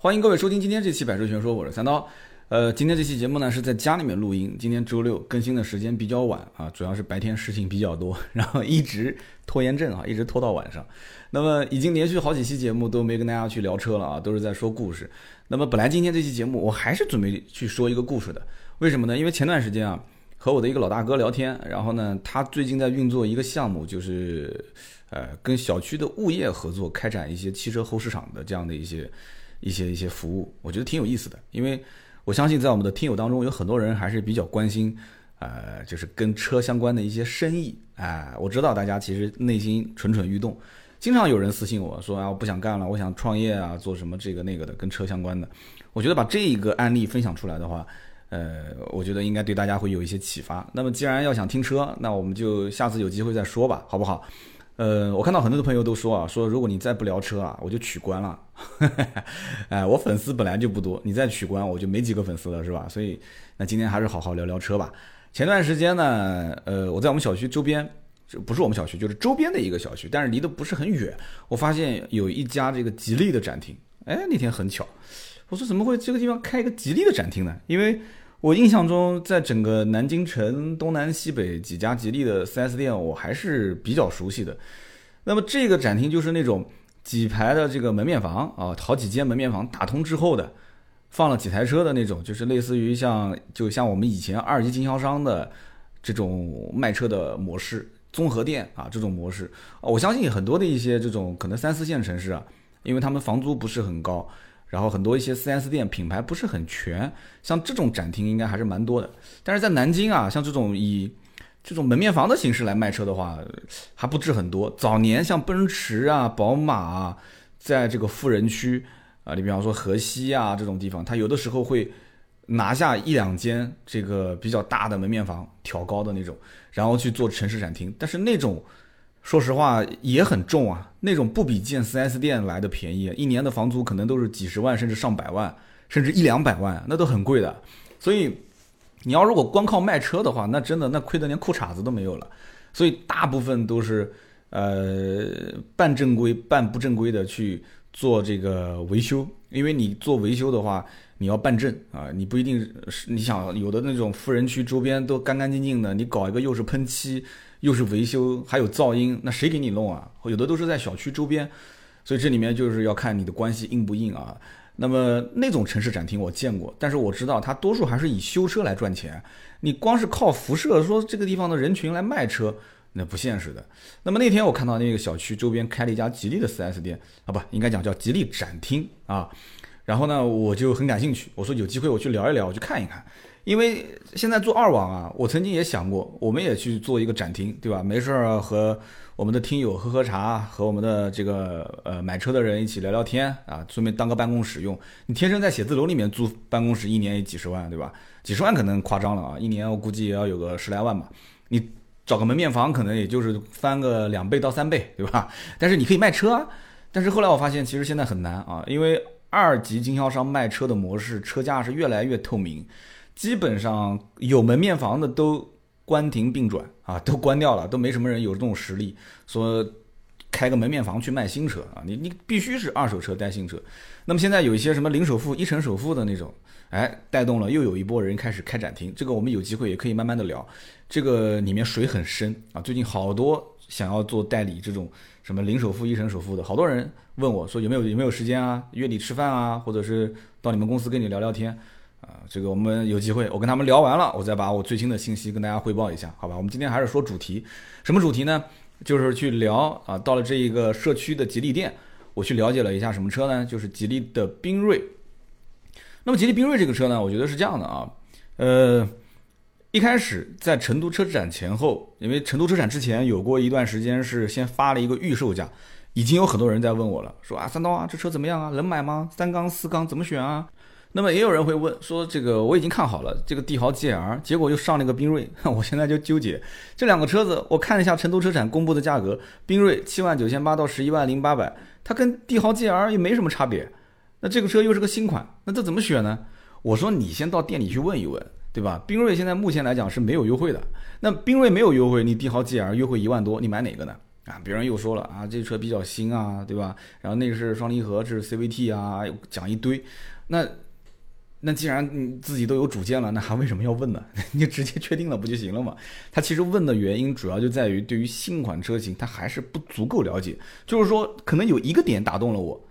欢迎各位收听今天这期《百车全说》，我是三刀。呃，今天这期节目呢是在家里面录音，今天周六更新的时间比较晚啊，主要是白天事情比较多，然后一直拖延症啊，一直拖到晚上。那么已经连续好几期节目都没跟大家去聊车了啊，都是在说故事。那么本来今天这期节目我还是准备去说一个故事的，为什么呢？因为前段时间啊和我的一个老大哥聊天，然后呢他最近在运作一个项目，就是呃跟小区的物业合作开展一些汽车后市场的这样的一些。一些一些服务，我觉得挺有意思的，因为我相信在我们的听友当中有很多人还是比较关心，呃，就是跟车相关的一些生意，哎，我知道大家其实内心蠢蠢欲动，经常有人私信我说啊，我不想干了，我想创业啊，做什么这个那个的，跟车相关的。我觉得把这一个案例分享出来的话，呃，我觉得应该对大家会有一些启发。那么既然要想听车，那我们就下次有机会再说吧，好不好？呃，我看到很多的朋友都说啊，说如果你再不聊车啊，我就取关了。哎，我粉丝本来就不多，你再取关我就没几个粉丝了，是吧？所以那今天还是好好聊聊车吧。前段时间呢，呃，我在我们小区周边，就不是我们小区，就是周边的一个小区，但是离得不是很远。我发现有一家这个吉利的展厅，哎，那天很巧，我说怎么会这个地方开一个吉利的展厅呢？因为我印象中，在整个南京城东南西北几家吉利的 4S 店，我还是比较熟悉的。那么这个展厅就是那种几排的这个门面房啊，好几间门面房打通之后的，放了几台车的那种，就是类似于像就像我们以前二级经销商的这种卖车的模式，综合店啊这种模式。我相信很多的一些这种可能三四线城市啊，因为他们房租不是很高。然后很多一些 4S 店品牌不是很全，像这种展厅应该还是蛮多的。但是在南京啊，像这种以这种门面房的形式来卖车的话，还不止很多。早年像奔驰啊、宝马啊，在这个富人区啊，你比方说河西啊这种地方，它有的时候会拿下一两间这个比较大的门面房，挑高的那种，然后去做城市展厅。但是那种。说实话也很重啊，那种不比建 4S 店来的便宜，一年的房租可能都是几十万，甚至上百万，甚至一两百万，那都很贵的。所以你要如果光靠卖车的话，那真的那亏得连裤衩子都没有了。所以大部分都是呃半正规半不正规的去做这个维修，因为你做维修的话，你要办证啊，你不一定是你想有的那种富人区周边都干干净净的，你搞一个又是喷漆。又是维修，还有噪音，那谁给你弄啊？有的都是在小区周边，所以这里面就是要看你的关系硬不硬啊。那么那种城市展厅我见过，但是我知道它多数还是以修车来赚钱。你光是靠辐射说这个地方的人群来卖车，那不现实的。那么那天我看到那个小区周边开了一家吉利的 4S 店啊，不应该讲叫吉利展厅啊。然后呢，我就很感兴趣，我说有机会我去聊一聊，我去看一看。因为现在做二网啊，我曾经也想过，我们也去做一个展厅，对吧？没事儿和我们的听友喝喝茶，和我们的这个呃买车的人一起聊聊天啊，顺便当个办公室用。你天生在写字楼里面租办公室，一年也几十万，对吧？几十万可能夸张了啊，一年我估计也要有个十来万吧。你找个门面房，可能也就是翻个两倍到三倍，对吧？但是你可以卖车啊。但是后来我发现，其实现在很难啊，因为二级经销商卖车的模式，车价是越来越透明。基本上有门面房的都关停并转啊，都关掉了，都没什么人有这种实力说开个门面房去卖新车啊。你你必须是二手车带新车。那么现在有一些什么零首付、一成首付的那种，哎，带动了又有一波人开始开展厅。这个我们有机会也可以慢慢的聊。这个里面水很深啊。最近好多想要做代理这种什么零首付、一成首付的，好多人问我说有没有有没有时间啊，约你吃饭啊，或者是到你们公司跟你聊聊天。啊，这个我们有机会，我跟他们聊完了，我再把我最新的信息跟大家汇报一下，好吧？我们今天还是说主题，什么主题呢？就是去聊啊，到了这一个社区的吉利店，我去了解了一下什么车呢？就是吉利的缤瑞。那么吉利缤瑞这个车呢，我觉得是这样的啊，呃，一开始在成都车展前后，因为成都车展之前有过一段时间是先发了一个预售价，已经有很多人在问我了，说啊，三刀啊，这车怎么样啊？能买吗？三缸四缸怎么选啊？那么也有人会问说，这个我已经看好了这个帝豪 GL，结果又上了一个缤瑞，我现在就纠结这两个车子。我看了一下成都车展公布的价格，缤瑞七万九千八到十一万零八百，它跟帝豪 GL 也没什么差别。那这个车又是个新款，那这怎么选呢？我说你先到店里去问一问，对吧？缤瑞现在目前来讲是没有优惠的。那缤瑞没有优惠，你帝豪 GL 优惠一万多，你买哪个呢？啊，别人又说了啊，这车比较新啊，对吧？然后那个是双离合，这是 CVT 啊，讲一堆。那那既然你自己都有主见了，那还为什么要问呢？你直接确定了不就行了嘛？他其实问的原因主要就在于对于新款车型他还是不足够了解，就是说可能有一个点打动了我，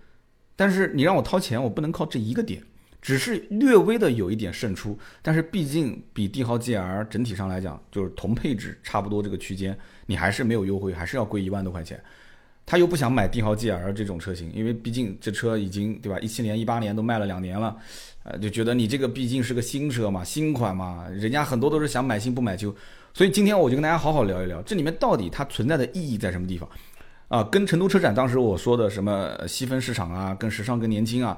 但是你让我掏钱，我不能靠这一个点。只是略微的有一点胜出，但是毕竟比帝豪 GL 整体上来讲，就是同配置差不多这个区间，你还是没有优惠，还是要贵一万多块钱。他又不想买帝豪 GL 这种车型，因为毕竟这车已经对吧？一七年、一八年都卖了两年了，呃，就觉得你这个毕竟是个新车嘛，新款嘛，人家很多都是想买新不买旧。所以今天我就跟大家好好聊一聊，这里面到底它存在的意义在什么地方？啊，跟成都车展当时我说的什么细分市场啊，跟时尚、跟年轻啊。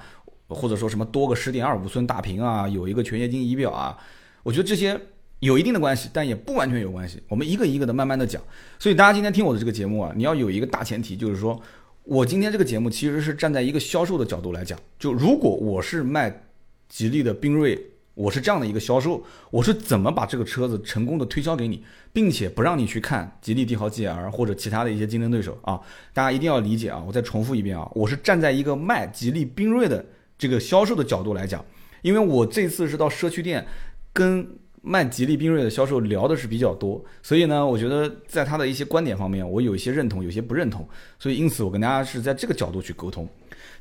或者说什么多个十点二五寸大屏啊，有一个全液晶仪表啊，我觉得这些有一定的关系，但也不完全有关系。我们一个一个的慢慢的讲。所以大家今天听我的这个节目啊，你要有一个大前提，就是说我今天这个节目其实是站在一个销售的角度来讲。就如果我是卖吉利的缤瑞，我是这样的一个销售，我是怎么把这个车子成功的推销给你，并且不让你去看吉利帝豪 GL 或者其他的一些竞争对手啊？大家一定要理解啊！我再重复一遍啊，我是站在一个卖吉利缤瑞的。这个销售的角度来讲，因为我这次是到社区店跟卖吉利缤瑞的销售聊的是比较多，所以呢，我觉得在他的一些观点方面，我有一些认同，有些不认同，所以因此我跟大家是在这个角度去沟通。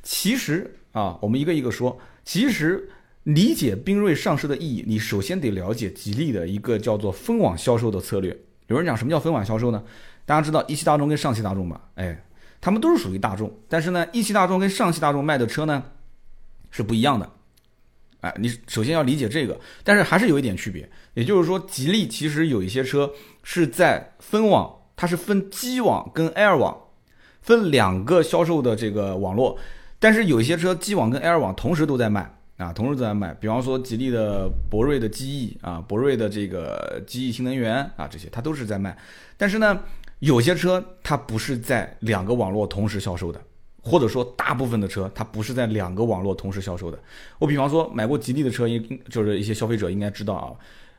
其实啊，我们一个一个说，其实理解缤瑞上市的意义，你首先得了解吉利的一个叫做分网销售的策略。有人讲什么叫分网销售呢？大家知道一汽大众跟上汽大众吧？哎，他们都是属于大众，但是呢，一汽大众跟上汽大众卖的车呢？是不一样的，哎，你首先要理解这个，但是还是有一点区别，也就是说，吉利其实有一些车是在分网，它是分 G 网跟 L 网，分两个销售的这个网络，但是有一些车 G 网跟 L 网同时都在卖啊，同时都在卖，比方说吉利的博瑞的机翼啊，博瑞的这个机翼新能源啊，这些它都是在卖，但是呢，有些车它不是在两个网络同时销售的。或者说，大部分的车它不是在两个网络同时销售的。我比方说买过吉利的车，应就是一些消费者应该知道啊。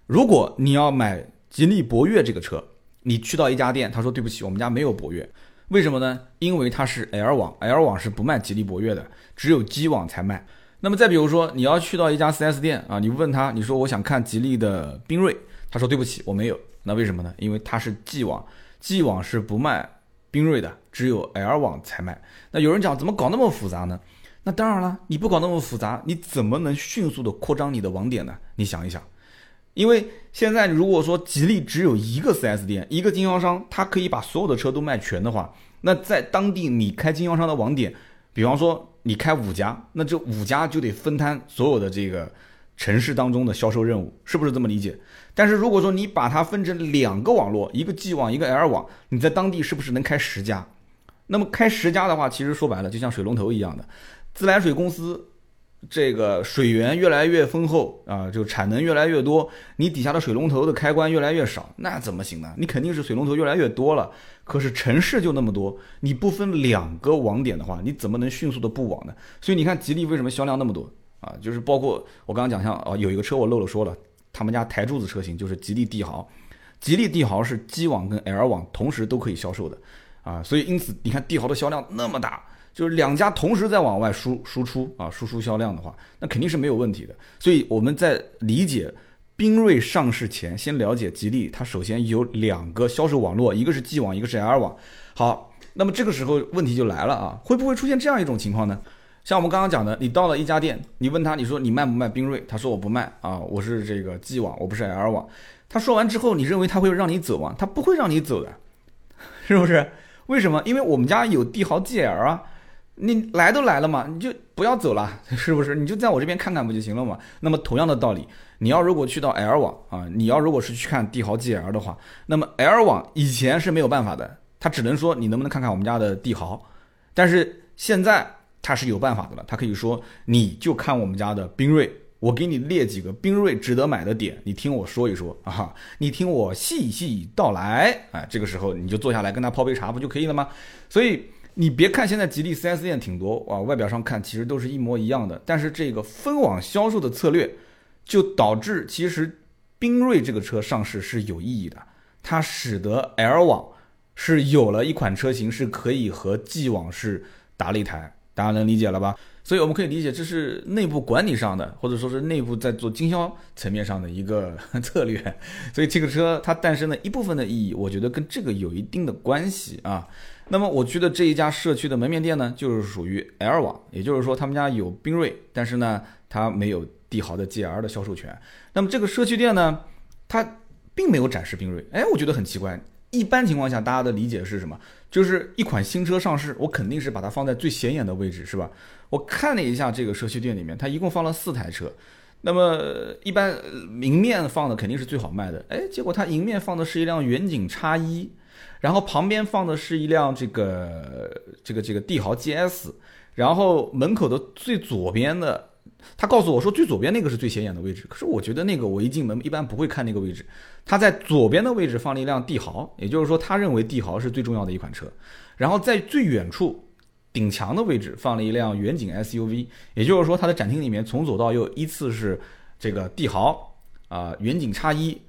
如果你要买吉利博越这个车，你去到一家店，他说对不起，我们家没有博越，为什么呢？因为它是 L 网，L 网是不卖吉利博越的，只有 G 网才卖。那么再比如说，你要去到一家 4S 店啊，你问他，你说我想看吉利的缤瑞，他说对不起，我没有。那为什么呢？因为它是 G 网，G 网是不卖。缤瑞的只有 L 网才卖，那有人讲怎么搞那么复杂呢？那当然了，你不搞那么复杂，你怎么能迅速的扩张你的网点呢？你想一想，因为现在如果说吉利只有一个 4S 店，一个经销商，他可以把所有的车都卖全的话，那在当地你开经销商的网点，比方说你开五家，那这五家就得分摊所有的这个。城市当中的销售任务是不是这么理解？但是如果说你把它分成两个网络，一个 G 网，一个 L 网，你在当地是不是能开十家？那么开十家的话，其实说白了就像水龙头一样的，自来水公司这个水源越来越丰厚啊，就产能越来越多，你底下的水龙头的开关越来越少，那怎么行呢？你肯定是水龙头越来越多了，可是城市就那么多，你不分两个网点的话，你怎么能迅速的布网呢？所以你看吉利为什么销量那么多？啊，就是包括我刚刚讲像啊，有一个车我漏了说了，他们家台柱子车型就是吉利帝豪，吉利帝豪是 G 网跟 L 网同时都可以销售的，啊，所以因此你看帝豪的销量那么大，就是两家同时在往外输输出啊，输出销量的话，那肯定是没有问题的。所以我们在理解缤瑞上市前，先了解吉利，它首先有两个销售网络，一个是 G 网，一个是 L 网。好，那么这个时候问题就来了啊，会不会出现这样一种情况呢？像我们刚刚讲的，你到了一家店，你问他，你说你卖不卖冰锐？他说我不卖啊，我是这个 G 网，我不是 L 网。他说完之后，你认为他会让你走吗？他不会让你走的，是不是？为什么？因为我们家有帝豪 GL 啊，你来都来了嘛，你就不要走了，是不是？你就在我这边看看不就行了嘛？那么同样的道理，你要如果去到 L 网啊，你要如果是去看帝豪 GL 的话，那么 L 网以前是没有办法的，他只能说你能不能看看我们家的帝豪，但是现在。他是有办法的了，他可以说你就看我们家的缤瑞，我给你列几个缤瑞值得买的点，你听我说一说啊，你听我细细道来，哎，这个时候你就坐下来跟他泡杯茶不就可以了吗？所以你别看现在吉利 4S 店挺多啊，外表上看其实都是一模一样的，但是这个分网销售的策略，就导致其实缤瑞这个车上市是有意义的，它使得 L 网。是有了一款车型是可以和继往式打擂台，大家能理解了吧？所以我们可以理解，这是内部管理上的，或者说是内部在做经销层面上的一个 策略。所以这个车它诞生的一部分的意义，我觉得跟这个有一定的关系啊。那么我去的这一家社区的门面店呢，就是属于 L 网，也就是说他们家有缤瑞，但是呢，它没有帝豪的 GL 的销售权。那么这个社区店呢，它并没有展示缤瑞，哎，我觉得很奇怪。一般情况下，大家的理解是什么？就是一款新车上市，我肯定是把它放在最显眼的位置，是吧？我看了一下这个社区店里面，它一共放了四台车，那么一般迎面放的肯定是最好卖的，哎，结果它迎面放的是一辆远景叉一，然后旁边放的是一辆这个这个这个帝豪 GS，然后门口的最左边的。他告诉我说，最左边那个是最显眼的位置。可是我觉得那个我一进门一般不会看那个位置。他在左边的位置放了一辆帝豪，也就是说他认为帝豪是最重要的一款车。然后在最远处顶墙的位置放了一辆远景 SUV，也就是说他的展厅里面从左到右依次是这个帝豪啊，远景叉一，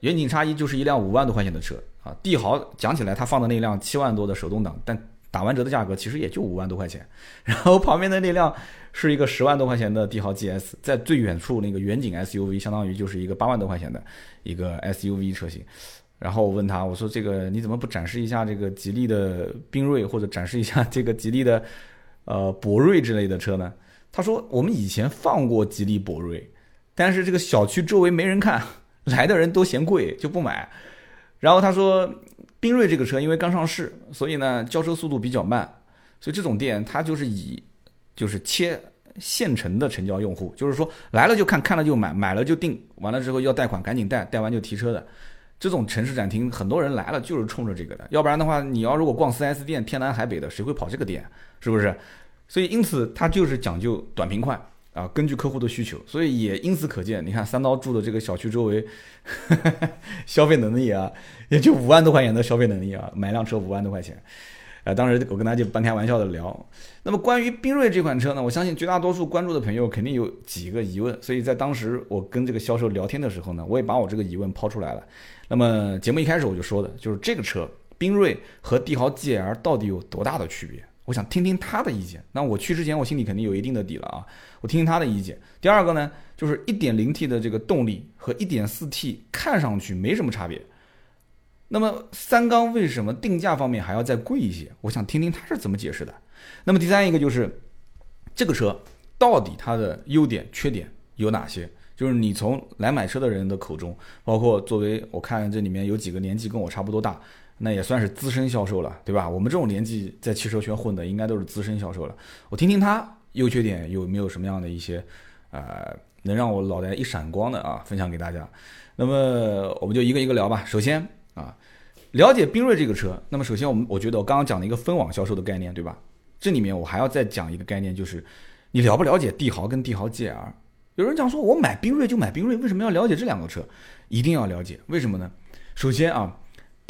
远景叉一就是一辆五万多块钱的车啊。帝豪讲起来他放的那辆七万多的手动挡，但打完折的价格其实也就五万多块钱。然后旁边的那辆。是一个十万多块钱的帝豪 GS，在最远处那个远景 SUV，相当于就是一个八万多块钱的一个 SUV 车型。然后我问他，我说这个你怎么不展示一下这个吉利的缤瑞，或者展示一下这个吉利的呃博瑞之类的车呢？他说我们以前放过吉利博瑞，但是这个小区周围没人看，来的人都嫌贵就不买。然后他说缤瑞这个车因为刚上市，所以呢交车速度比较慢，所以这种店它就是以。就是切现成的成交用户，就是说来了就看，看了就买，买了就定，完了之后要贷款赶紧贷，贷完就提车的。这种城市展厅，很多人来了就是冲着这个的，要不然的话，你要如果逛 4S 店，天南海北的，谁会跑这个店？是不是？所以因此它就是讲究短平快啊，根据客户的需求，所以也因此可见，你看三刀住的这个小区周围，消费能力啊，也就五万多块钱的消费能力啊，买辆车五万多块钱。呃，当时我跟他就半开玩笑的聊。那么关于缤瑞这款车呢，我相信绝大多数关注的朋友肯定有几个疑问，所以在当时我跟这个销售聊天的时候呢，我也把我这个疑问抛出来了。那么节目一开始我就说的，就是这个车缤瑞和帝豪 GL 到底有多大的区别？我想听听他的意见。那我去之前，我心里肯定有一定的底了啊，我听听他的意见。第二个呢，就是 1.0T 的这个动力和 1.4T 看上去没什么差别。那么三缸为什么定价方面还要再贵一些？我想听听他是怎么解释的。那么第三一个就是这个车到底它的优点缺点有哪些？就是你从来买车的人的口中，包括作为我看这里面有几个年纪跟我差不多大，那也算是资深销售了，对吧？我们这种年纪在汽车圈混的，应该都是资深销售了。我听听他优缺点有没有什么样的一些呃能让我脑袋一闪光的啊，分享给大家。那么我们就一个一个聊吧。首先。啊，了解缤瑞这个车，那么首先我们我觉得我刚刚讲了一个分网销售的概念，对吧？这里面我还要再讲一个概念，就是你了不了解帝豪跟帝豪 GL？有人讲说，我买缤瑞就买缤瑞，为什么要了解这两个车？一定要了解，为什么呢？首先啊，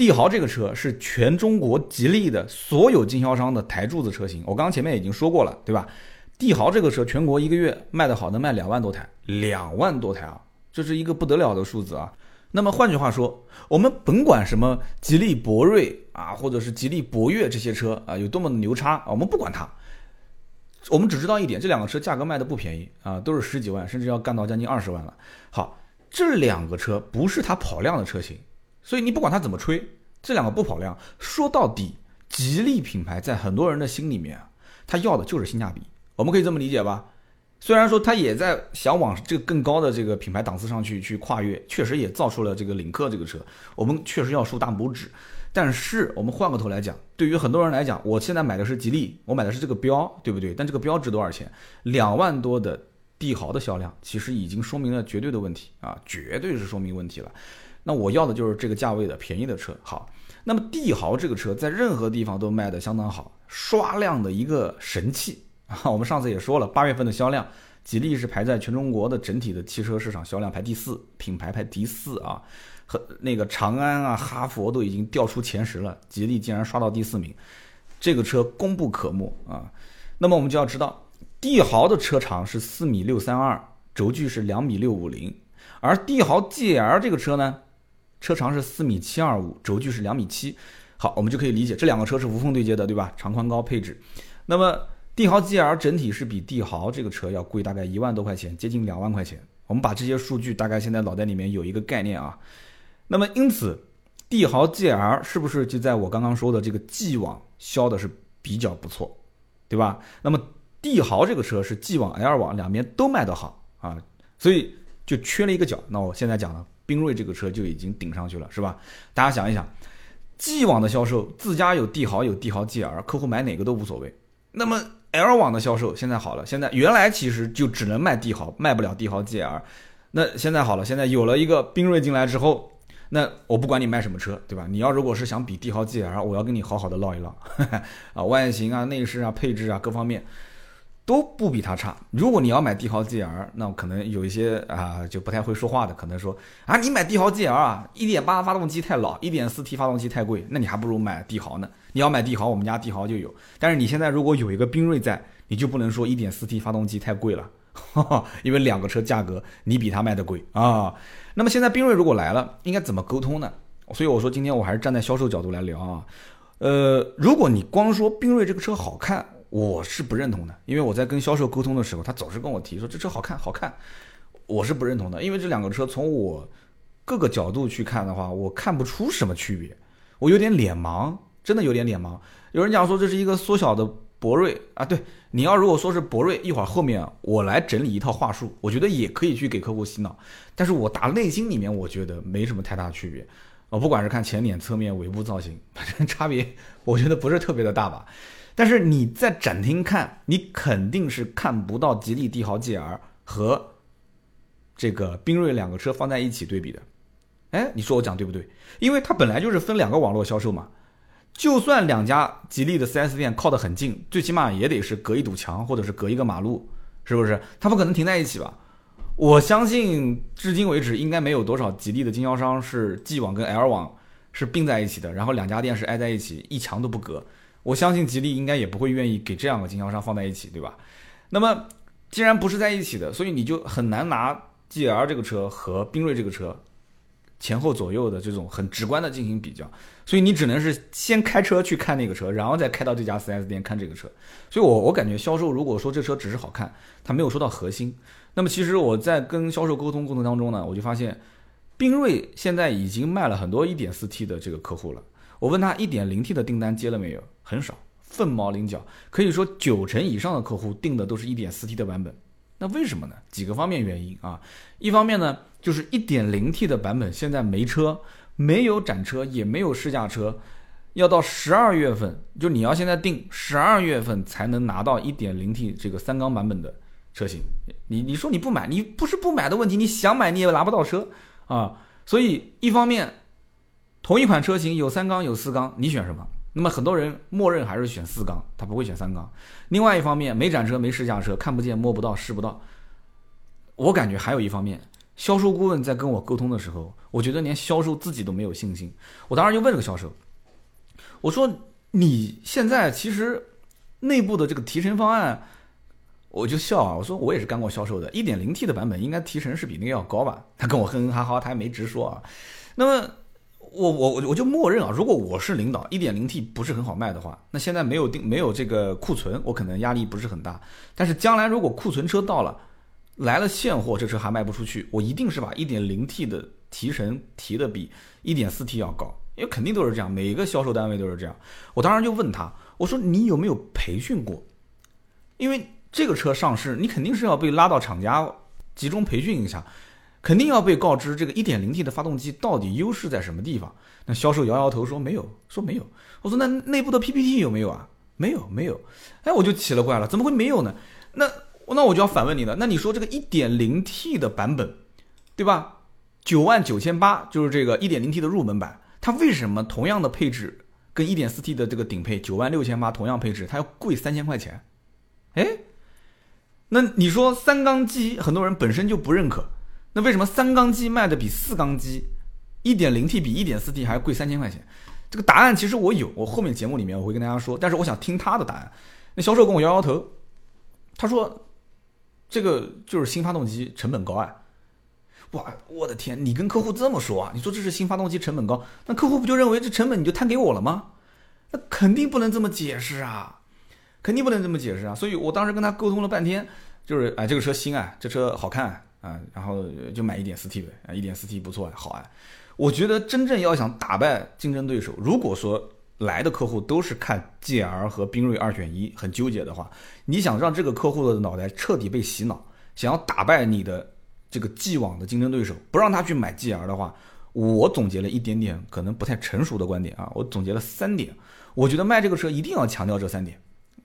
帝豪这个车是全中国吉利的所有经销商的台柱子车型，我刚刚前面已经说过了，对吧？帝豪这个车全国一个月卖的好能卖两万多台，两万多台啊，这是一个不得了的数字啊。那么换句话说，我们甭管什么吉利博瑞啊，或者是吉利博越这些车啊，有多么的牛叉啊，我们不管它，我们只知道一点，这两个车价格卖的不便宜啊，都是十几万，甚至要干到将近二十万了。好，这两个车不是它跑量的车型，所以你不管它怎么吹，这两个不跑量。说到底，吉利品牌在很多人的心里面啊，它要的就是性价比，我们可以这么理解吧？虽然说他也在想往这个更高的这个品牌档次上去去跨越，确实也造出了这个领克这个车，我们确实要竖大拇指。但是我们换个头来讲，对于很多人来讲，我现在买的是吉利，我买的是这个标，对不对？但这个标值多少钱？两万多的帝豪的销量，其实已经说明了绝对的问题啊，绝对是说明问题了。那我要的就是这个价位的便宜的车。好，那么帝豪这个车在任何地方都卖的相当好，刷量的一个神器。啊，我们上次也说了，八月份的销量，吉利是排在全中国的整体的汽车市场销量排第四，品牌排第四啊，和那个长安啊、哈佛都已经掉出前十了，吉利竟然刷到第四名，这个车功不可没啊。那么我们就要知道，帝豪的车长是四米六三二，轴距是两米六五零，而帝豪 GL 这个车呢，车长是四米七二五，轴距是两米七。好，我们就可以理解这两个车是无缝对接的，对吧？长宽高配置。那么帝豪 GL 整体是比帝豪这个车要贵大概一万多块钱，接近两万块钱。我们把这些数据大概现在脑袋里面有一个概念啊。那么因此，帝豪 GL 是不是就在我刚刚说的这个 G 网销的是比较不错，对吧？那么帝豪这个车是 G 网、L 网两边都卖得好啊，所以就缺了一个角。那我现在讲了，缤瑞这个车就已经顶上去了，是吧？大家想一想。G 网的销售，自家有帝豪有帝豪 GL，客户买哪个都无所谓。那么 L 网的销售现在好了，现在原来其实就只能卖帝豪，卖不了帝豪 GL。那现在好了，现在有了一个缤瑞进来之后，那我不管你卖什么车，对吧？你要如果是想比帝豪 GL，我要跟你好好的唠一唠 啊，外形啊、内饰啊、配置啊各方面。都不比它差。如果你要买帝豪 GL，那可能有一些啊就不太会说话的，可能说啊，你买帝豪 GL 啊，一点八发动机太老，一点四 T 发动机太贵，那你还不如买帝豪呢。你要买帝豪，我们家帝豪就有。但是你现在如果有一个缤瑞在，你就不能说一点四 T 发动机太贵了，因为两个车价格你比它卖的贵啊。那么现在缤瑞如果来了，应该怎么沟通呢？所以我说今天我还是站在销售角度来聊啊。呃，如果你光说缤瑞这个车好看。我是不认同的，因为我在跟销售沟通的时候，他总是跟我提说这车好看，好看。我是不认同的，因为这两个车从我各个角度去看的话，我看不出什么区别，我有点脸盲，真的有点脸盲。有人讲说这是一个缩小的博瑞啊，对，你要如果说是博瑞，一会儿后面我来整理一套话术，我觉得也可以去给客户洗脑。但是我打内心里面，我觉得没什么太大区别。我不管是看前脸、侧面、尾部造型，反 正差别我觉得不是特别的大吧。但是你在展厅看，你肯定是看不到吉利帝豪 GL 和这个缤瑞两个车放在一起对比的。哎，你说我讲对不对？因为它本来就是分两个网络销售嘛。就算两家吉利的 4S 店靠得很近，最起码也得是隔一堵墙或者是隔一个马路，是不是？它不可能停在一起吧？我相信至今为止应该没有多少吉利的经销商是 G 网跟 L 网是并在一起的，然后两家店是挨在一起，一墙都不隔。我相信吉利应该也不会愿意给这样的经销商放在一起，对吧？那么既然不是在一起的，所以你就很难拿 G L 这个车和缤瑞这个车前后左右的这种很直观的进行比较，所以你只能是先开车去看那个车，然后再开到这家 4S 店看这个车。所以我我感觉销售如果说这车只是好看，他没有说到核心。那么其实我在跟销售沟通过程当中呢，我就发现缤瑞现在已经卖了很多 1.4T 的这个客户了。我问他 1.0T 的订单接了没有？很少，凤毛麟角，可以说九成以上的客户订的都是一点四 T 的版本。那为什么呢？几个方面原因啊。一方面呢，就是一点零 T 的版本现在没车，没有展车，也没有试驾车，要到十二月份，就你要现在订，十二月份才能拿到一点零 T 这个三缸版本的车型。你你说你不买，你不是不买的问题，你想买你也拿不到车啊。所以一方面，同一款车型有三缸有四缸，你选什么？那么很多人默认还是选四缸，他不会选三缸。另外一方面，没展车、没试驾车，看不见、摸不到、试不到。我感觉还有一方面，销售顾问在跟我沟通的时候，我觉得连销售自己都没有信心。我当时就问这个销售，我说：“你现在其实内部的这个提成方案，我就笑啊，我说我也是干过销售的，一点零 T 的版本应该提成是比那个要高吧？”他跟我哼哼哈哈，他还没直说啊。那么。我我我我就默认啊，如果我是领导，一点零 T 不是很好卖的话，那现在没有定没有这个库存，我可能压力不是很大。但是将来如果库存车到了，来了现货，这车还卖不出去，我一定是把一点零 T 的提成提的比一点四 T 要高，因为肯定都是这样，每个销售单位都是这样。我当时就问他，我说你有没有培训过？因为这个车上市，你肯定是要被拉到厂家集中培训一下。肯定要被告知这个 1.0T 的发动机到底优势在什么地方？那销售摇摇头说没有，说没有。我说那内部的 PPT 有没有啊？没有，没有。哎，我就奇了怪了，怎么会没有呢？那那我就要反问你了。那你说这个 1.0T 的版本，对吧？九万九千八就是这个 1.0T 的入门版，它为什么同样的配置跟 1.4T 的这个顶配九万六千八同样配置，它要贵三千块钱？哎，那你说三缸机很多人本身就不认可。那为什么三缸机卖的比四缸机，一点零 T 比一点四 T 还贵三千块钱？这个答案其实我有，我后面节目里面我会跟大家说。但是我想听他的答案。那销售跟我摇摇头，他说：“这个就是新发动机成本高啊！”哇，我的天，你跟客户这么说啊？你说这是新发动机成本高，那客户不就认为这成本你就摊给我了吗？那肯定不能这么解释啊，肯定不能这么解释啊。所以我当时跟他沟通了半天，就是哎，这个车新啊，这车好看，啊然后就买一点四 T 呗，啊，一点四 T 不错啊，好啊。我觉得真正要想打败竞争对手，如果说来的客户都是看 GL 和缤瑞二选一，很纠结的话，你想让这个客户的脑袋彻底被洗脑，想要打败你的这个既往的竞争对手，不让他去买 GL 的话。我总结了一点点可能不太成熟的观点啊，我总结了三点，我觉得卖这个车一定要强调这三点。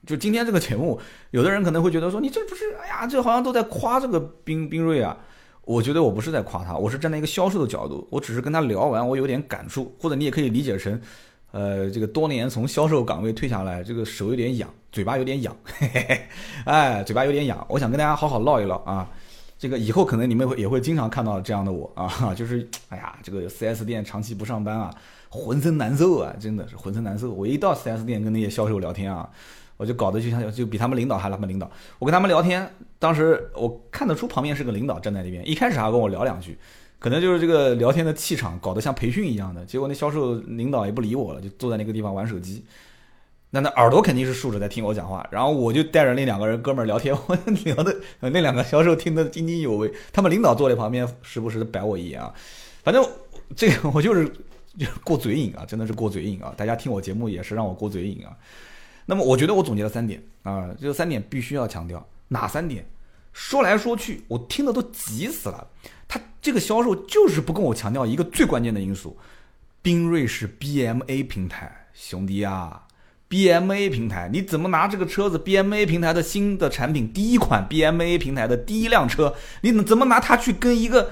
就今天这个节目，有的人可能会觉得说你这不是，哎呀，这好像都在夸这个缤缤瑞啊。我觉得我不是在夸他，我是站在一个销售的角度，我只是跟他聊完，我有点感触，或者你也可以理解成，呃，这个多年从销售岗位退下来，这个手有点痒，嘴巴有点痒，嘿嘿嘿，哎，嘴巴有点痒，我想跟大家好好唠一唠啊。这个以后可能你们会也会经常看到这样的我啊，就是哎呀，这个 4S 店长期不上班啊，浑身难受啊，真的是浑身难受。我一到 4S 店跟那些销售聊天啊，我就搞得就像就比他们领导还他们领导。我跟他们聊天，当时我看得出旁边是个领导站在那边，一开始还跟我聊两句，可能就是这个聊天的气场搞得像培训一样的。结果那销售领导也不理我了，就坐在那个地方玩手机。那那耳朵肯定是竖着在听我讲话，然后我就带着那两个人哥们儿聊天，我聊的那两个销售听得津津有味。他们领导坐在旁边，时不时的白我一眼啊。反正这个我就是就过嘴瘾啊，真的是过嘴瘾啊。大家听我节目也是让我过嘴瘾啊。那么我觉得我总结了三点啊，这三点必须要强调。哪三点？说来说去，我听的都急死了。他这个销售就是不跟我强调一个最关键的因素：宾瑞是 BMA 平台，兄弟啊。BMA 平台，你怎么拿这个车子 BMA 平台的新的产品，第一款 BMA 平台的第一辆车，你怎么拿它去跟一个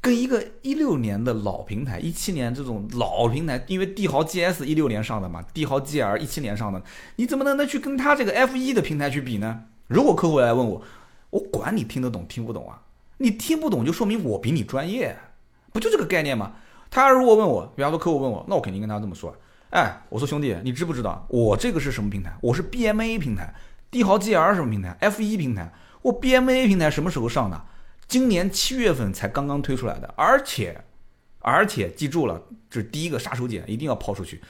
跟一个一六年的老平台，一七年这种老平台，因为帝豪 GS 一六年上的嘛，帝豪 GL 一七年上的，你怎么能能去跟它这个 F 一的平台去比呢？如果客户来问我，我管你听得懂听不懂啊，你听不懂就说明我比你专业，不就这个概念吗？他如果问我，比方说客户问我，那我肯定跟他这么说。哎，我说兄弟，你知不知道我这个是什么平台？我是 BMA 平台，帝豪 GL 什么平台？F1 平台。我 BMA 平台什么时候上的？今年七月份才刚刚推出来的。而且，而且记住了，这是第一个杀手锏，一定要抛出去。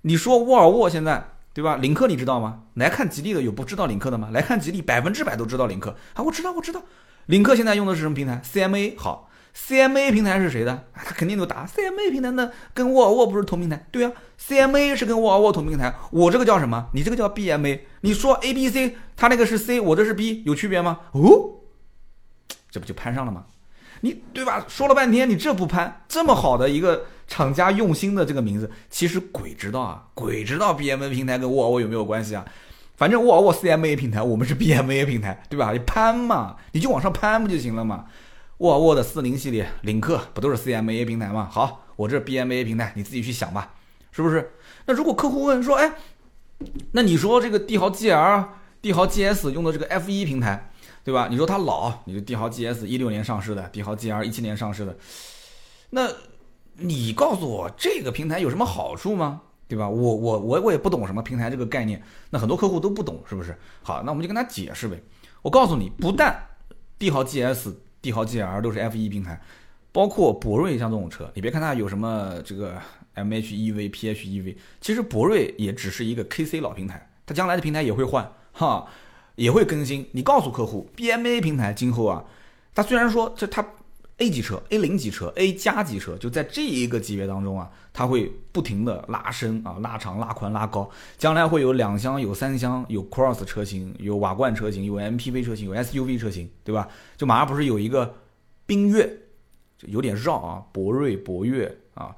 你说沃尔沃现在对吧？领克你知道吗？来看吉利的有不知道领克的吗？来看吉利百分之百都知道领克啊！我知道，我知道，领克现在用的是什么平台？CMA 好。CMA 平台是谁的？他肯定都答 CMA 平台呢，跟沃尔沃不是同平台？对啊，CMA 是跟沃尔沃同平台。我这个叫什么？你这个叫 BMA。你说 A、B、C，他那个是 C，我这是 B，有区别吗？哦，这不就攀上了吗？你对吧？说了半天，你这不攀？这么好的一个厂家用心的这个名字，其实鬼知道啊，鬼知道 BMA 平台跟沃尔沃有没有关系啊？反正沃尔沃 CMA 平台，我们是 BMA 平台，对吧？你攀嘛，你就往上攀不就行了嘛？沃尔沃的四零系列、领克不都是 CMA 平台吗？好，我这 BMA 平台，你自己去想吧，是不是？那如果客户问说，哎，那你说这个帝豪 GL、帝豪 GS 用的这个 F1 平台，对吧？你说它老，你说帝豪 GS 一六年上市的，帝豪 GL 一七年上市的，那你告诉我这个平台有什么好处吗？对吧？我我我我也不懂什么平台这个概念，那很多客户都不懂，是不是？好，那我们就跟他解释呗。我告诉你，不但帝豪 GS。帝豪 GL 都是 F1 平台，包括博瑞像这种车，你别看它有什么这个 MHEV、PHEV，其实博瑞也只是一个 KC 老平台，它将来的平台也会换哈，也会更新。你告诉客户，BMA 平台今后啊，它虽然说这它。A 级车、A 零级车、A 加级车，就在这一个级别当中啊，它会不停的拉伸啊、拉长、拉宽、拉高。将来会有两厢、有三厢、有 Cross 车型、有瓦罐车型、有 MPV 车型、有 SUV 车型，对吧？就马上不是有一个缤越，就有点绕啊，博瑞、博越啊，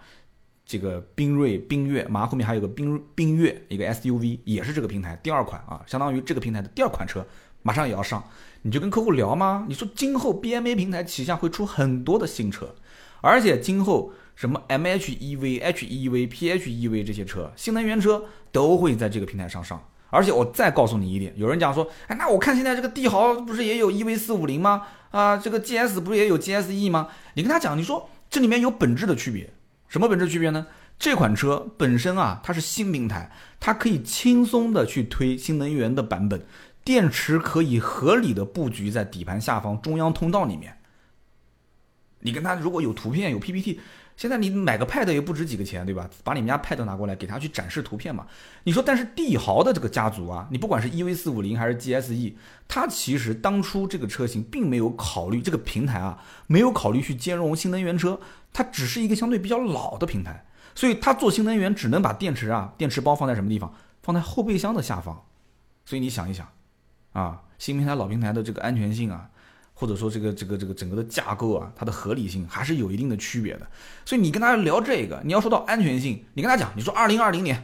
这个缤瑞、缤越，马上后面还有个缤缤越，一个 SUV 也是这个平台第二款啊，相当于这个平台的第二款车，马上也要上。你就跟客户聊吗？你说今后 BMA 平台旗下会出很多的新车，而且今后什么 MHEV、HEV、PHEV 这些车，新能源车都会在这个平台上上。而且我再告诉你一点，有人讲说，哎，那我看现在这个帝豪不是也有 EV 四五零吗？啊，这个 GS 不是也有 GSE 吗？你跟他讲，你说这里面有本质的区别，什么本质区别呢？这款车本身啊，它是新平台，它可以轻松的去推新能源的版本。电池可以合理的布局在底盘下方中央通道里面。你跟它如果有图片有 PPT，现在你买个 Pad 也不值几个钱，对吧？把你们家 Pad 拿过来给他去展示图片嘛。你说，但是帝豪的这个家族啊，你不管是 EV 四五零还是 GSE，它其实当初这个车型并没有考虑这个平台啊，没有考虑去兼容新能源车，它只是一个相对比较老的平台，所以它做新能源只能把电池啊、电池包放在什么地方？放在后备箱的下方。所以你想一想，啊，新平台老平台的这个安全性啊。或者说这个这个这个整个的架构啊，它的合理性还是有一定的区别的。所以你跟他聊这个，你要说到安全性，你跟他讲，你说二零二零年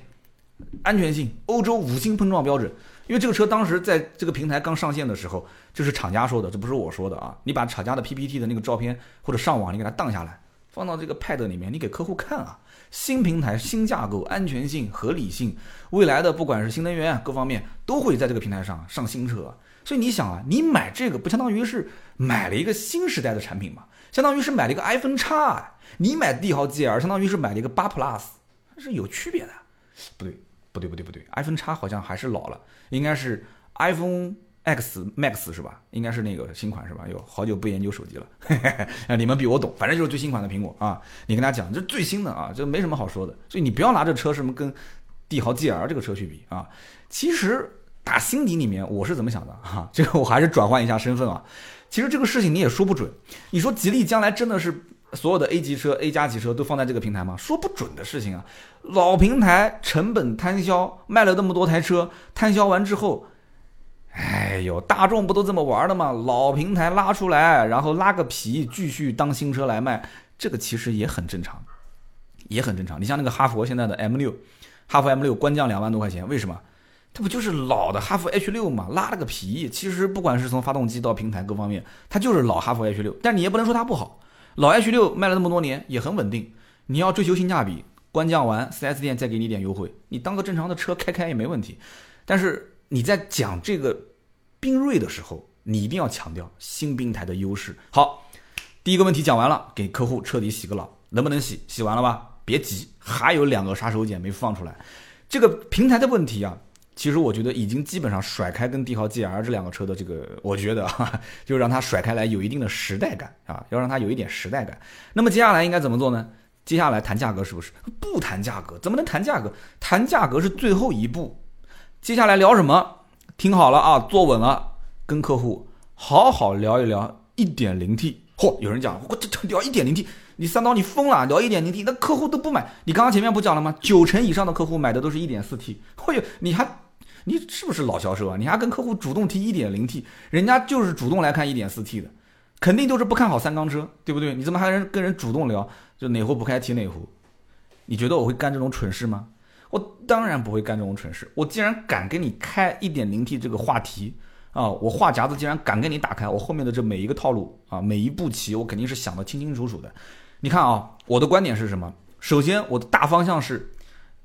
安全性欧洲五星碰撞标准，因为这个车当时在这个平台刚上线的时候，这是厂家说的，这不是我说的啊。你把厂家的 PPT 的那个照片或者上网，你给它荡下来，放到这个 Pad 里面，你给客户看啊。新平台、新架构、安全性、合理性，未来的不管是新能源各方面都会在这个平台上上新车。所以你想啊，你买这个不相当于是买了一个新时代的产品吗？相当于是买了一个 iPhone 叉。你买帝豪 GL，相当于是买了一个八 Plus，是有区别的。不对，不对，不对，不对，iPhone 叉好像还是老了，应该是 iPhone X Max 是吧？应该是那个新款是吧？哟，好久不研究手机了，嘿嘿嘿你们比我懂，反正就是最新款的苹果啊。你跟他讲，这最新的啊，这没什么好说的。所以你不要拿这车什么跟帝豪 GL 这个车去比啊。其实。打心底里面我是怎么想的 哈？这个我还是转换一下身份啊。其实这个事情你也说不准。你说吉利将来真的是所有的 A 级车、A 加级车都放在这个平台吗？说不准的事情啊。老平台成本摊销，卖了那么多台车，摊销完之后，哎呦，大众不都这么玩的吗？老平台拉出来，然后拉个皮，继续当新车来卖，这个其实也很正常，也很正常。你像那个哈佛现在的 M 六，哈佛 M 六官降两万多块钱，为什么？它不就是老的哈弗 H 六嘛，拉了个皮。其实不管是从发动机到平台各方面，它就是老哈弗 H 六。但你也不能说它不好，老 H 六卖了那么多年也很稳定。你要追求性价比，官降完，4S 店再给你点优惠，你当个正常的车开开也没问题。但是你在讲这个缤瑞的时候，你一定要强调新平台的优势。好，第一个问题讲完了，给客户彻底洗个脑，能不能洗？洗完了吧？别急，还有两个杀手锏没放出来。这个平台的问题啊。其实我觉得已经基本上甩开跟帝豪 GL 这两个车的这个，我觉得哈，就让它甩开来有一定的时代感啊，要让它有一点时代感。那么接下来应该怎么做呢？接下来谈价格是不是？不谈价格，怎么能谈价格？谈价格是最后一步。接下来聊什么？听好了啊，坐稳了，跟客户好好聊一聊 1.0T。嚯，有人讲我这这聊 1.0T，你三刀你疯了？聊 1.0T，那客户都不买。你刚刚前面不讲了吗？九成以上的客户买的都是一点四 T。嚯哟，你还？你是不是老销售啊？你还跟客户主动提一点零 T，人家就是主动来看一点四 T 的，肯定都是不看好三缸车，对不对？你怎么还能跟人主动聊？就哪壶不开提哪壶？你觉得我会干这种蠢事吗？我当然不会干这种蠢事。我既然敢跟你开一点零 T 这个话题啊，我话匣子既然敢跟你打开，我后面的这每一个套路啊，每一步棋，我肯定是想的清清楚楚的。你看啊，我的观点是什么？首先，我的大方向是，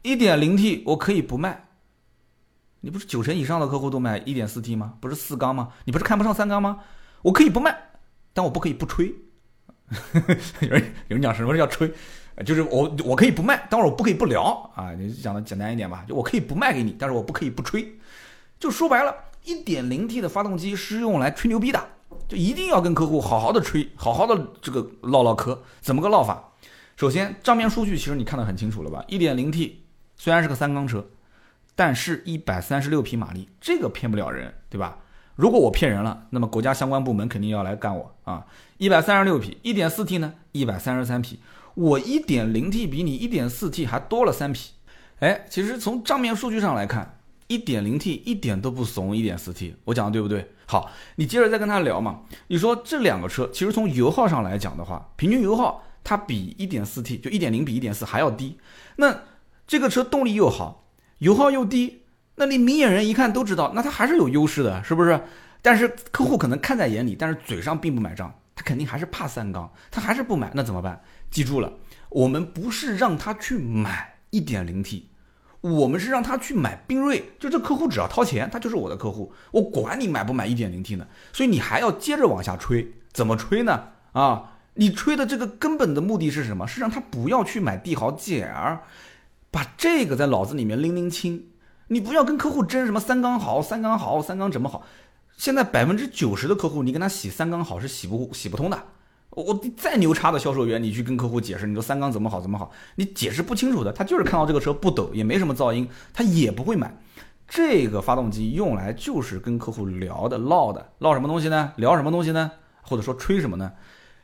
一点零 T 我可以不卖。你不是九成以上的客户都买一点四 T 吗？不是四缸吗？你不是看不上三缸吗？我可以不卖，但我不可以不吹。有人有人讲什么叫吹？就是我我可以不卖，但是我不可以不聊啊。你讲的简单一点吧，就我可以不卖给你，但是我不可以不吹。就说白了，一点零 T 的发动机是用来吹牛逼的，就一定要跟客户好好的吹，好好的这个唠唠嗑。怎么个唠法？首先账面数据其实你看得很清楚了吧？一点零 T 虽然是个三缸车。但是，一百三十六匹马力，这个骗不了人，对吧？如果我骗人了，那么国家相关部门肯定要来干我啊！一百三十六匹，一点四 T 呢？一百三十三匹，我一点零 T 比你一点四 T 还多了三匹。哎，其实从账面数据上来看，一点零 T 一点都不怂一点四 T，我讲的对不对？好，你接着再跟他聊嘛。你说这两个车，其实从油耗上来讲的话，平均油耗它比一点四 T 就一点零比一点四还要低。那这个车动力又好。油耗又低，那你明眼人一看都知道，那它还是有优势的，是不是？但是客户可能看在眼里，但是嘴上并不买账，他肯定还是怕三缸，他还是不买，那怎么办？记住了，我们不是让他去买一点零 T，我们是让他去买缤瑞，就这客户只要掏钱，他就是我的客户，我管你买不买一点零 T 呢？所以你还要接着往下吹，怎么吹呢？啊，你吹的这个根本的目的是什么？是让他不要去买帝豪 GL。把这个在脑子里面拎拎清，你不要跟客户争什么三缸好，三缸好，三缸怎么好？现在百分之九十的客户，你跟他洗三缸好是洗不洗不通的。我再牛叉的销售员，你去跟客户解释，你说三缸怎么好怎么好，你解释不清楚的，他就是看到这个车不抖，也没什么噪音，他也不会买。这个发动机用来就是跟客户聊的、唠的，唠什么东西呢？聊什么东西呢？或者说吹什么呢？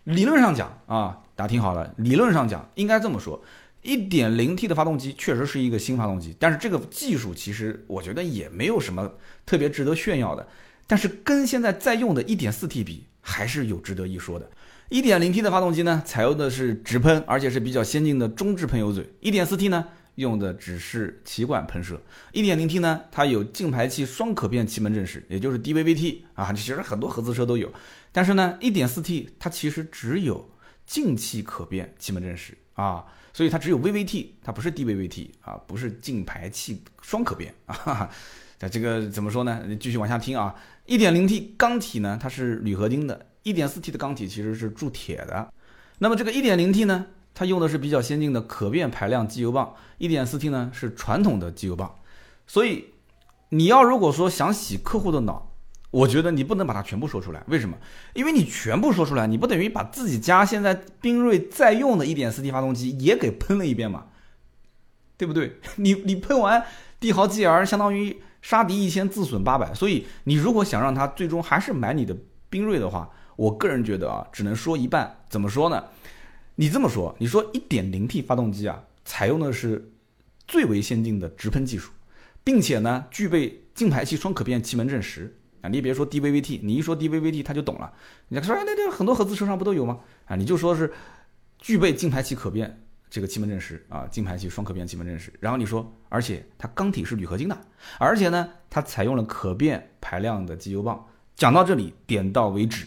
理论上讲啊，大家听好了，理论上讲应该这么说：1.0T 的发动机确实是一个新发动机，但是这个技术其实我觉得也没有什么特别值得炫耀的。但是跟现在在用的 1.4T 比，还是有值得一说的。1.0T 的发动机呢，采用的是直喷，而且是比较先进的中置喷油嘴；1.4T 呢，用的只是气管喷射。1.0T 呢，它有进排气双可变气门正时，也就是 DVVT 啊，其实很多合资车都有。但是呢，1.4T 它其实只有进气可变气门正时啊，所以它只有 VVT，它不是 DVVT 啊，不是进排气双可变 啊。那这个怎么说呢？你继续往下听啊。1.0T 钢体呢，它是铝合金的；1.4T 的钢体其实是铸铁的。那么这个 1.0T 呢，它用的是比较先进的可变排量机油泵；1.4T 呢是传统的机油泵。所以你要如果说想洗客户的脑，我觉得你不能把它全部说出来。为什么？因为你全部说出来，你不等于把自己家现在缤瑞在用的 1.4T 发动机也给喷了一遍嘛？对不对？你你喷完帝豪 GL，相当于。杀敌一千，自损八百。所以你如果想让他最终还是买你的缤瑞的话，我个人觉得啊，只能说一半。怎么说呢？你这么说，你说 1.0T 发动机啊，采用的是最为先进的直喷技术，并且呢，具备进排气双可变气门正时啊。你别说 DVVT，你一说 DVVT 他就懂了。人家说那那很多合资车上不都有吗？啊，你就说是具备进排气可变。这个气门正时啊，进排气双可变气门正时。然后你说，而且它缸体是铝合金的，而且呢，它采用了可变排量的机油泵。讲到这里，点到为止。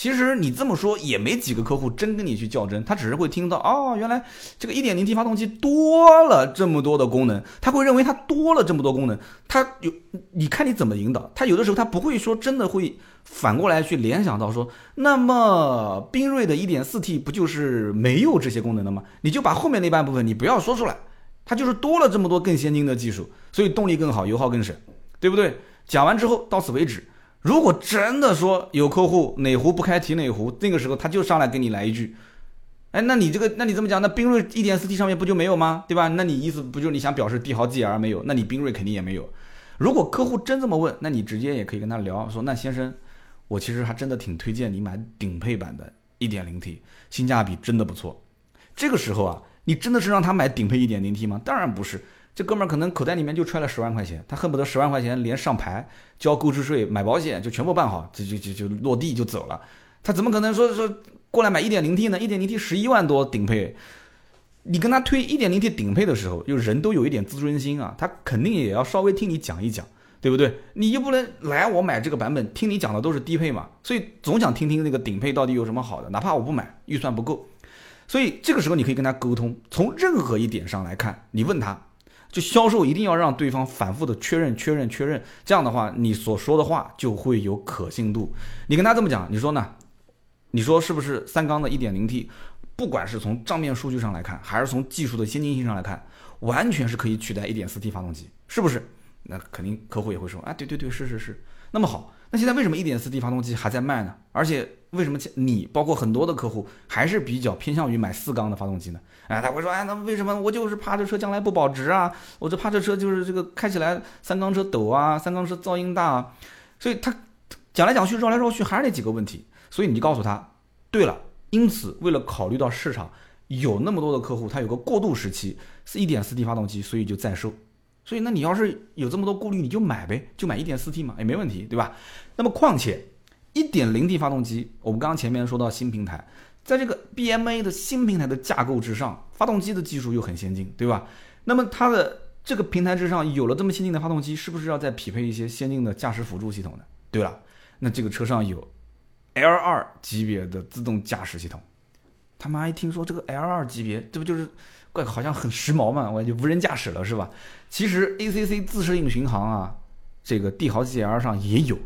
其实你这么说也没几个客户真跟你去较真，他只是会听到哦，原来这个 1.0T 发动机多了这么多的功能，他会认为它多了这么多功能，他有你看你怎么引导，他有的时候他不会说真的会反过来去联想到说，那么缤瑞的 1.4T 不就是没有这些功能的吗？你就把后面那半部分你不要说出来，它就是多了这么多更先进的技术，所以动力更好，油耗更省，对不对？讲完之后到此为止。如果真的说有客户哪壶不开提哪壶，那个时候他就上来给你来一句，哎，那你这个，那你这么讲，那缤瑞 1.4T 上面不就没有吗？对吧？那你意思不就你想表示帝豪 GL 没有？那你缤瑞肯定也没有。如果客户真这么问，那你直接也可以跟他聊，说那先生，我其实还真的挺推荐你买顶配版的 1.0T，性价比真的不错。这个时候啊，你真的是让他买顶配 1.0T 吗？当然不是。这哥们儿可能口袋里面就揣了十万块钱，他恨不得十万块钱连上牌、交购置税、买保险就全部办好，就就就就落地就走了。他怎么可能说说过来买一点零 T 呢？一点零 T 十一万多顶配，你跟他推一点零 T 顶配的时候，就人都有一点自尊心啊，他肯定也要稍微听你讲一讲，对不对？你又不能来我买这个版本，听你讲的都是低配嘛，所以总想听听那个顶配到底有什么好的，哪怕我不买，预算不够。所以这个时候你可以跟他沟通，从任何一点上来看，你问他。就销售一定要让对方反复的确认、确认、确认，这样的话，你所说的话就会有可信度。你跟他这么讲，你说呢？你说是不是三缸的 1.0T，不管是从账面数据上来看，还是从技术的先进性上来看，完全是可以取代 1.4T 发动机，是不是？那肯定客户也会说，啊，对对对，是是是。那么好，那现在为什么 1.4T 发动机还在卖呢？而且为什么你包括很多的客户还是比较偏向于买四缸的发动机呢？哎，他会说，哎，那为什么我就是怕这车将来不保值啊？我就怕这车就是这个开起来三缸车抖啊，三缸车噪音大啊。所以他讲来讲去绕来绕去还是那几个问题。所以你就告诉他，对了，因此为了考虑到市场有那么多的客户，他有个过渡时期是一点四 T 发动机，所以就在售。所以那你要是有这么多顾虑，你就买呗，就买一点四 T 嘛，也没问题，对吧？那么况且。一点零 T 发动机，我们刚刚前面说到新平台，在这个 BMA 的新平台的架构之上，发动机的技术又很先进，对吧？那么它的这个平台之上有了这么先进的发动机，是不是要再匹配一些先进的驾驶辅助系统呢？对了，那这个车上有 L2 级别的自动驾驶系统，他妈一听说这个 L2 级别，这不就是怪好像很时髦嘛？我就无人驾驶了是吧？其实 ACC 自适应巡航啊，这个帝豪 GL 上也有。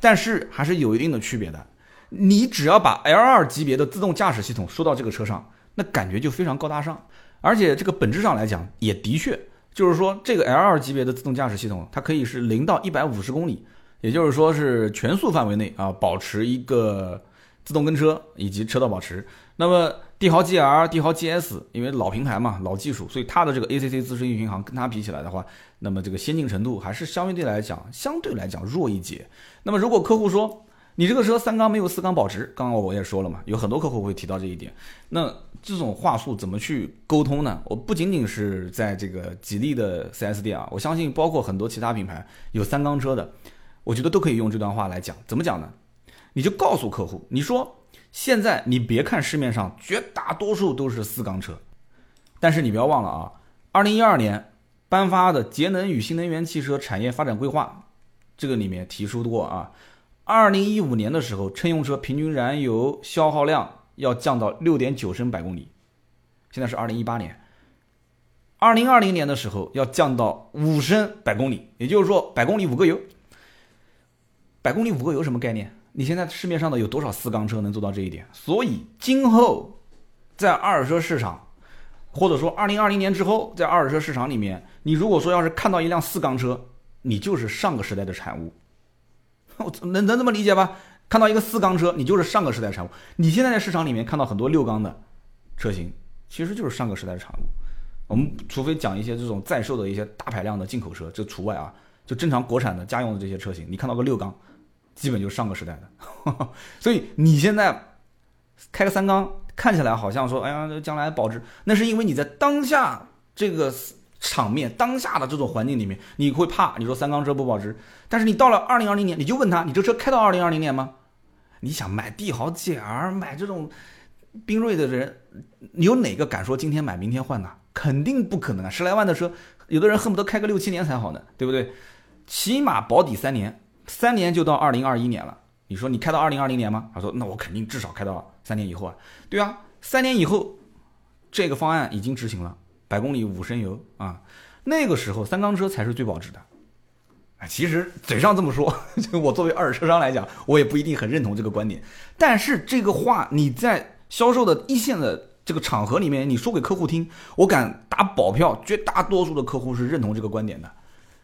但是还是有一定的区别的，你只要把 L2 级别的自动驾驶系统输到这个车上，那感觉就非常高大上，而且这个本质上来讲也的确，就是说这个 L2 级别的自动驾驶系统，它可以是零到一百五十公里，也就是说是全速范围内啊，保持一个自动跟车以及车道保持。那么帝豪 GL、帝豪 GS，因为老平台嘛，老技术，所以它的这个 ACC 自适应巡航跟它比起来的话，那么这个先进程度还是相对来讲，相对来讲弱一截。那么如果客户说你这个车三缸没有四缸保值，刚刚我也说了嘛，有很多客户会提到这一点。那这种话术怎么去沟通呢？我不仅仅是在这个吉利的 4S 店啊，我相信包括很多其他品牌有三缸车的，我觉得都可以用这段话来讲。怎么讲呢？你就告诉客户，你说。现在你别看市面上绝大多数都是四缸车，但是你不要忘了啊，二零一二年颁发的《节能与新能源汽车产业发展规划》这个里面提出过啊，二零一五年的时候，乘用车平均燃油消耗量要降到六点九升百公里，现在是二零一八年，二零二零年的时候要降到五升百公里，也就是说百公里五个油，百公里五个油什么概念？你现在市面上的有多少四缸车能做到这一点？所以今后在二手车市场，或者说二零二零年之后，在二手车市场里面，你如果说要是看到一辆四缸车，你就是上个时代的产物。我 能能这么理解吧？看到一个四缸车，你就是上个时代产物。你现在在市场里面看到很多六缸的车型，其实就是上个时代的产物。我们除非讲一些这种在售的一些大排量的进口车，这除外啊。就正常国产的家用的这些车型，你看到个六缸。基本就上个时代的，所以你现在开个三缸，看起来好像说，哎呀，将来保值，那是因为你在当下这个场面、当下的这种环境里面，你会怕，你说三缸车不保值。但是你到了二零二零年，你就问他，你这车开到二零二零年吗？你想买帝豪 GL、买这种缤瑞的人，有哪个敢说今天买明天换呢？肯定不可能啊！十来万的车，有的人恨不得开个六七年才好呢，对不对？起码保底三年。三年就到二零二一年了，你说你开到二零二零年吗？他说那我肯定至少开到三年以后啊。对啊，三年以后，这个方案已经执行了，百公里五升油啊，那个时候三缸车才是最保值的。哎，其实嘴上这么说，我作为二手车商来讲，我也不一定很认同这个观点。但是这个话你在销售的一线的这个场合里面，你说给客户听，我敢打保票，绝大多数的客户是认同这个观点的。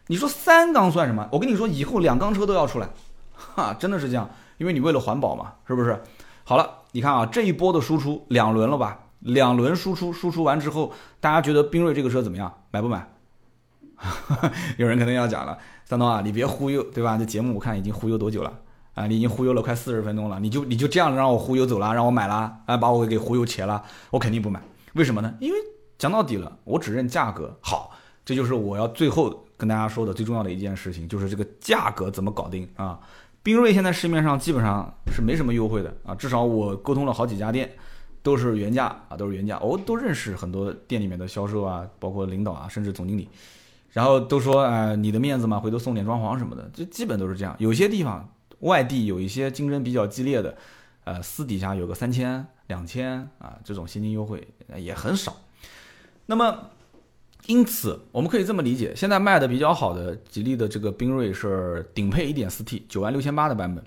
你说三缸算什么？我跟你说，以后两缸车都要出来，哈，真的是这样，因为你为了环保嘛，是不是？好了，你看啊，这一波的输出两轮了吧？两轮输出，输出完之后，大家觉得缤瑞这个车怎么样？买不买？有人可能要讲了，三刀啊，你别忽悠，对吧？这节目我看已经忽悠多久了啊？你已经忽悠了快四十分钟了，你就你就这样让我忽悠走了，让我买了啊，把我给忽悠切了，我肯定不买。为什么呢？因为讲到底了，我只认价格好，这就是我要最后。跟大家说的最重要的一件事情就是这个价格怎么搞定啊？缤瑞现在市面上基本上是没什么优惠的啊，至少我沟通了好几家店，都是原价啊，都是原价。我都认识很多店里面的销售啊，包括领导啊，甚至总经理，然后都说啊，你的面子嘛，回头送点装潢什么的，就基本都是这样。有些地方外地有一些竞争比较激烈的，呃，私底下有个三千、两千啊，这种现金优惠也很少。那么。因此，我们可以这么理解，现在卖的比较好的吉利的这个缤瑞是顶配 1.4T 九万六千八的版本。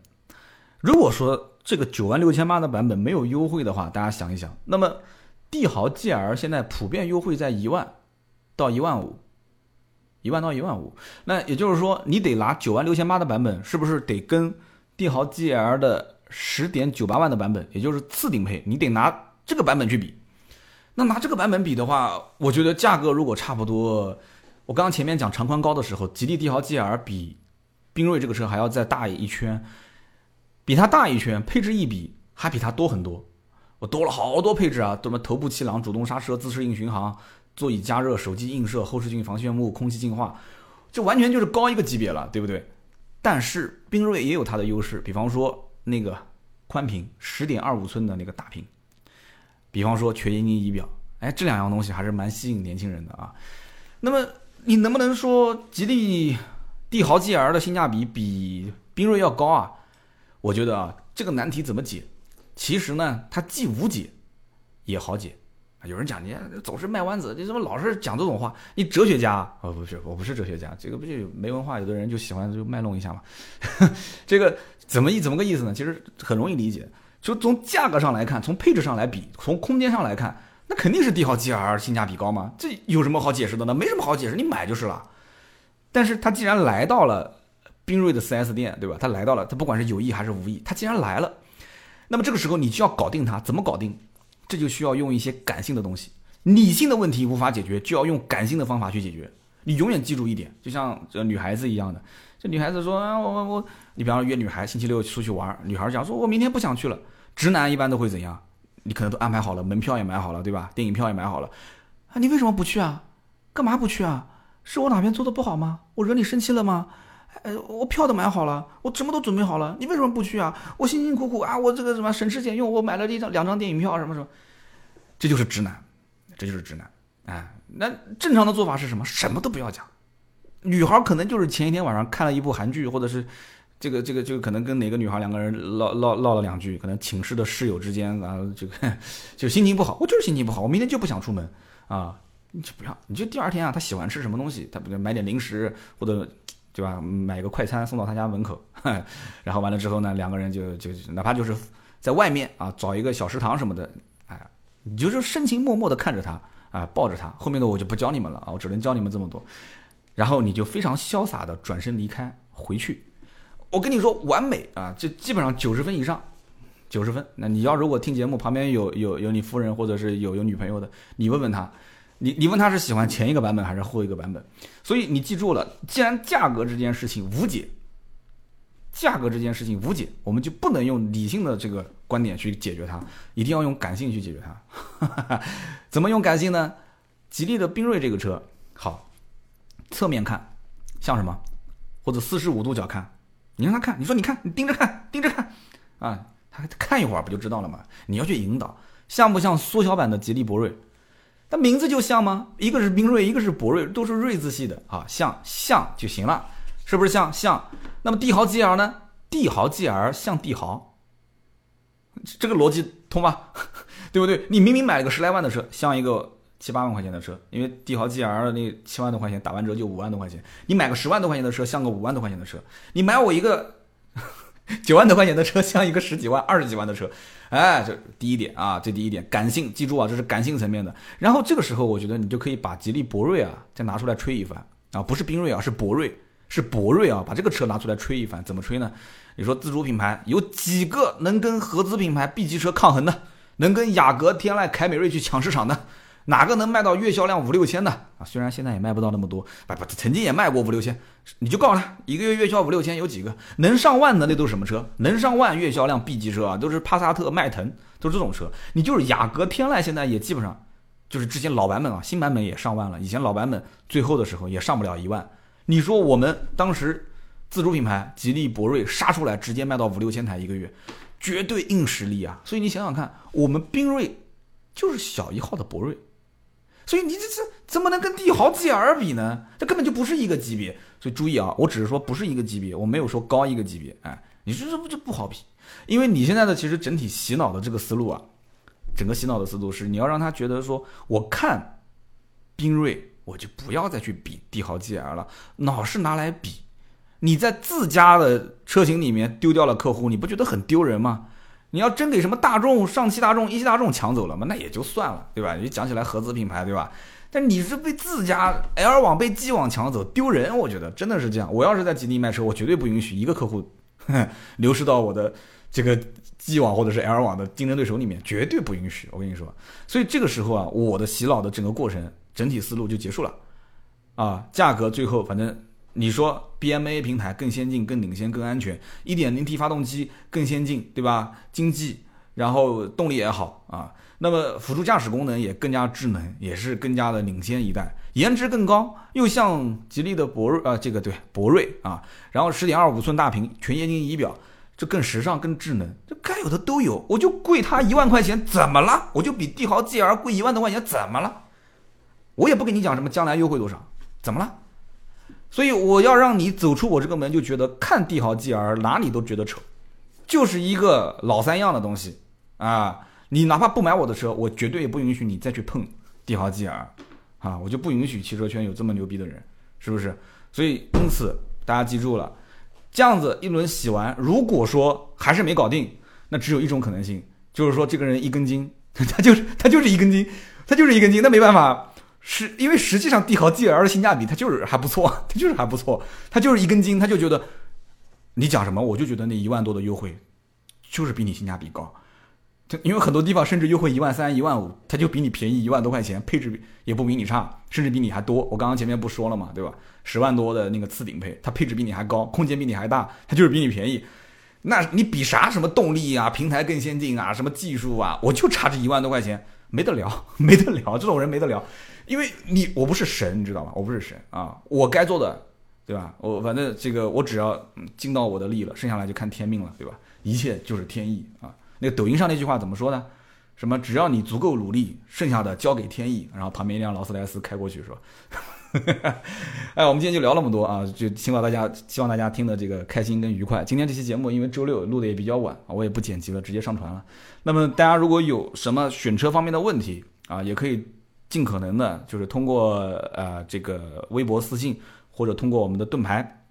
如果说这个九万六千八的版本没有优惠的话，大家想一想，那么帝豪 GL 现在普遍优惠在一万到一万五，一万到一万五。那也就是说，你得拿九万六千八的版本，是不是得跟帝豪 GL 的十点九八万的版本，也就是次顶配，你得拿这个版本去比？那拿这个版本比的话，我觉得价格如果差不多，我刚刚前面讲长宽高的时候，吉利帝豪 GL 比缤瑞这个车还要再大一圈，比它大一圈，配置一比还比它多很多，我多了好多配置啊，什么头部气囊、主动刹车、自适应巡航、座椅加热、手机映射、后视镜防眩目、空气净化，这完全就是高一个级别了，对不对？但是缤瑞也有它的优势，比方说那个宽屏，十点二五寸的那个大屏。比方说全液晶仪表，哎，这两样东西还是蛮吸引年轻人的啊。那么你能不能说吉利帝豪 GL 的性价比比缤瑞要高啊？我觉得啊，这个难题怎么解？其实呢，它既无解也好解。有人讲你总是卖弯子，你怎么老是讲这种话？你哲学家？哦，不是，我不是哲学家，这个不就没文化？有的人就喜欢就卖弄一下嘛。这个怎么意怎么个意思呢？其实很容易理解。就从价格上来看，从配置上来比，从空间上来看，那肯定是帝豪 GL 性价比高嘛？这有什么好解释的呢？没什么好解释，你买就是了。但是他既然来到了宾瑞的 4S 店，对吧？他来到了，他不管是有意还是无意，他既然来了，那么这个时候你就要搞定它，怎么搞定？这就需要用一些感性的东西，理性的问题无法解决，就要用感性的方法去解决。你永远记住一点，就像这女孩子一样的，这女孩子说，我我我，你比方说约女孩星期六出去玩，女孩讲说，我明天不想去了。直男一般都会怎样？你可能都安排好了，门票也买好了，对吧？电影票也买好了，啊，你为什么不去啊？干嘛不去啊？是我哪边做的不好吗？我惹你生气了吗？呃，我票都买好了，我什么都准备好了，你为什么不去啊？我辛辛苦苦啊，我这个什么省吃俭用，我买了一张两张电影票，什么什么，这就是直男，这就是直男，哎。那正常的做法是什么？什么都不要讲。女孩可能就是前一天晚上看了一部韩剧，或者是这个这个就可能跟哪个女孩两个人唠唠唠了两句，可能寝室的室友之间啊，这个就心情不好。我就是心情不好，我明天就不想出门啊，你就不要。你就第二天啊，他喜欢吃什么东西，他不买点零食或者对吧，买个快餐送到他家门口，然后完了之后呢，两个人就就哪怕就是在外面啊找一个小食堂什么的，哎，你就是深情脉脉的看着他。啊，抱着他，后面的我就不教你们了啊，我只能教你们这么多，然后你就非常潇洒的转身离开回去，我跟你说完美啊，这基本上九十分以上，九十分。那你要如果听节目旁边有有有你夫人或者是有有女朋友的，你问问他，你你问他是喜欢前一个版本还是后一个版本，所以你记住了，既然价格这件事情无解。价格这件事情无解，我们就不能用理性的这个观点去解决它，一定要用感性去解决它。怎么用感性呢？吉利的缤瑞这个车，好，侧面看像什么？或者四十五度角看，你让他看，你说你看，你盯着看，盯着看，啊，他看一会儿不就知道了吗？你要去引导，像不像缩小版的吉利博瑞？它名字就像吗？一个是缤瑞，一个是博瑞，都是瑞字系的啊，像像就行了。是不是像像？那么帝豪 GL 呢？帝豪 GL 像帝豪，这个逻辑通吧？对不对？你明明买了个十来万的车，像一个七八万块钱的车，因为帝豪 GL 那七万多块钱打完折就五万多块钱，你买个十万多块钱的车，像个五万多块钱的车。你买我一个 九万多块钱的车，像一个十几万、二十几万的车。哎，这第一点啊，这第一点，感性，记住啊，这是感性层面的。然后这个时候，我觉得你就可以把吉利博瑞啊再拿出来吹一番啊，不是缤瑞啊，是博瑞。是博瑞啊，把这个车拿出来吹一番，怎么吹呢？你说自主品牌有几个能跟合资品牌 B 级车抗衡的？能跟雅阁、天籁、凯美瑞去抢市场的？哪个能卖到月销量五六千的啊？虽然现在也卖不到那么多，不不，曾经也卖过五六千。你就告诉他，一个月月销五六千有几个？能上万的那都是什么车？能上万月销量 B 级车啊，都是帕萨特、迈腾，都是这种车。你就是雅阁、天籁，现在也基本上就是之前老版本啊，新版本也上万了。以前老版本最后的时候也上不了一万。你说我们当时自主品牌吉利博瑞杀出来，直接卖到五六千台一个月，绝对硬实力啊！所以你想想看，我们缤瑞就是小一号的博瑞，所以你这这怎么能跟帝豪 GL 比呢？这根本就不是一个级别。所以注意啊，我只是说不是一个级别，我没有说高一个级别。哎，你说这不就不好比？因为你现在的其实整体洗脑的这个思路啊，整个洗脑的思路是你要让他觉得说，我看缤瑞。我就不要再去比帝豪 GL 了，老是拿来比，你在自家的车型里面丢掉了客户，你不觉得很丢人吗？你要真给什么大众、上汽大众、一汽大众抢走了嘛？那也就算了，对吧？你讲起来合资品牌，对吧？但你是被自家 L 网被 G 网抢走，丢人，我觉得真的是这样。我要是在吉利卖车，我绝对不允许一个客户 流失到我的这个 G 网或者是 L 网的竞争对手里面，绝对不允许。我跟你说，所以这个时候啊，我的洗脑的整个过程。整体思路就结束了，啊，价格最后反正你说 BMA 平台更先进、更领先、更安全，1.0T 发动机更先进，对吧？经济，然后动力也好啊，那么辅助驾驶功能也更加智能，也是更加的领先一代，颜值更高，又像吉利的博瑞啊，这个对博瑞啊，然后10.25寸大屏全液晶仪表，这更时尚、更智能，这该有的都有，我就贵它一万块钱，怎么了？我就比帝豪 GL 贵一万多块钱，怎么了？我也不跟你讲什么将来优惠多少，怎么了？所以我要让你走出我这个门，就觉得看帝豪 GL 哪里都觉得丑，就是一个老三样的东西啊！你哪怕不买我的车，我绝对也不允许你再去碰帝豪 GL 啊！我就不允许汽车圈有这么牛逼的人，是不是？所以因此大家记住了，这样子一轮洗完，如果说还是没搞定，那只有一种可能性，就是说这个人一根筋，他就是他就是一根筋，他就是一根筋，那没办法。是因为实际上帝豪 GL 的性价比它就是还不错，它就是还不错，它就是一根筋，他就觉得你讲什么我就觉得那一万多的优惠就是比你性价比高。就因为很多地方甚至优惠一万三、一万五，它就比你便宜一万多块钱，配置也不比你差，甚至比你还多。我刚刚前面不说了嘛，对吧？十万多的那个次顶配，它配置比你还高，空间比你还大，它就是比你便宜。那你比啥？什么动力啊，平台更先进啊，什么技术啊？我就差这一万多块钱，没得聊，没得聊。这种人没得聊，因为你我不是神，你知道吗？我不是神啊，我该做的，对吧？我反正这个我只要尽到我的力了，剩下来就看天命了，对吧？一切就是天意啊。那个抖音上那句话怎么说呢？什么只要你足够努力，剩下的交给天意。然后旁边一辆劳斯莱斯开过去，说？哎，我们今天就聊那么多啊，就希望大家希望大家听的这个开心跟愉快。今天这期节目因为周六录的也比较晚啊，我也不剪辑了，直接上传了。那么大家如果有什么选车方面的问题啊，也可以尽可能的，就是通过呃这个微博私信或者通过我们的盾牌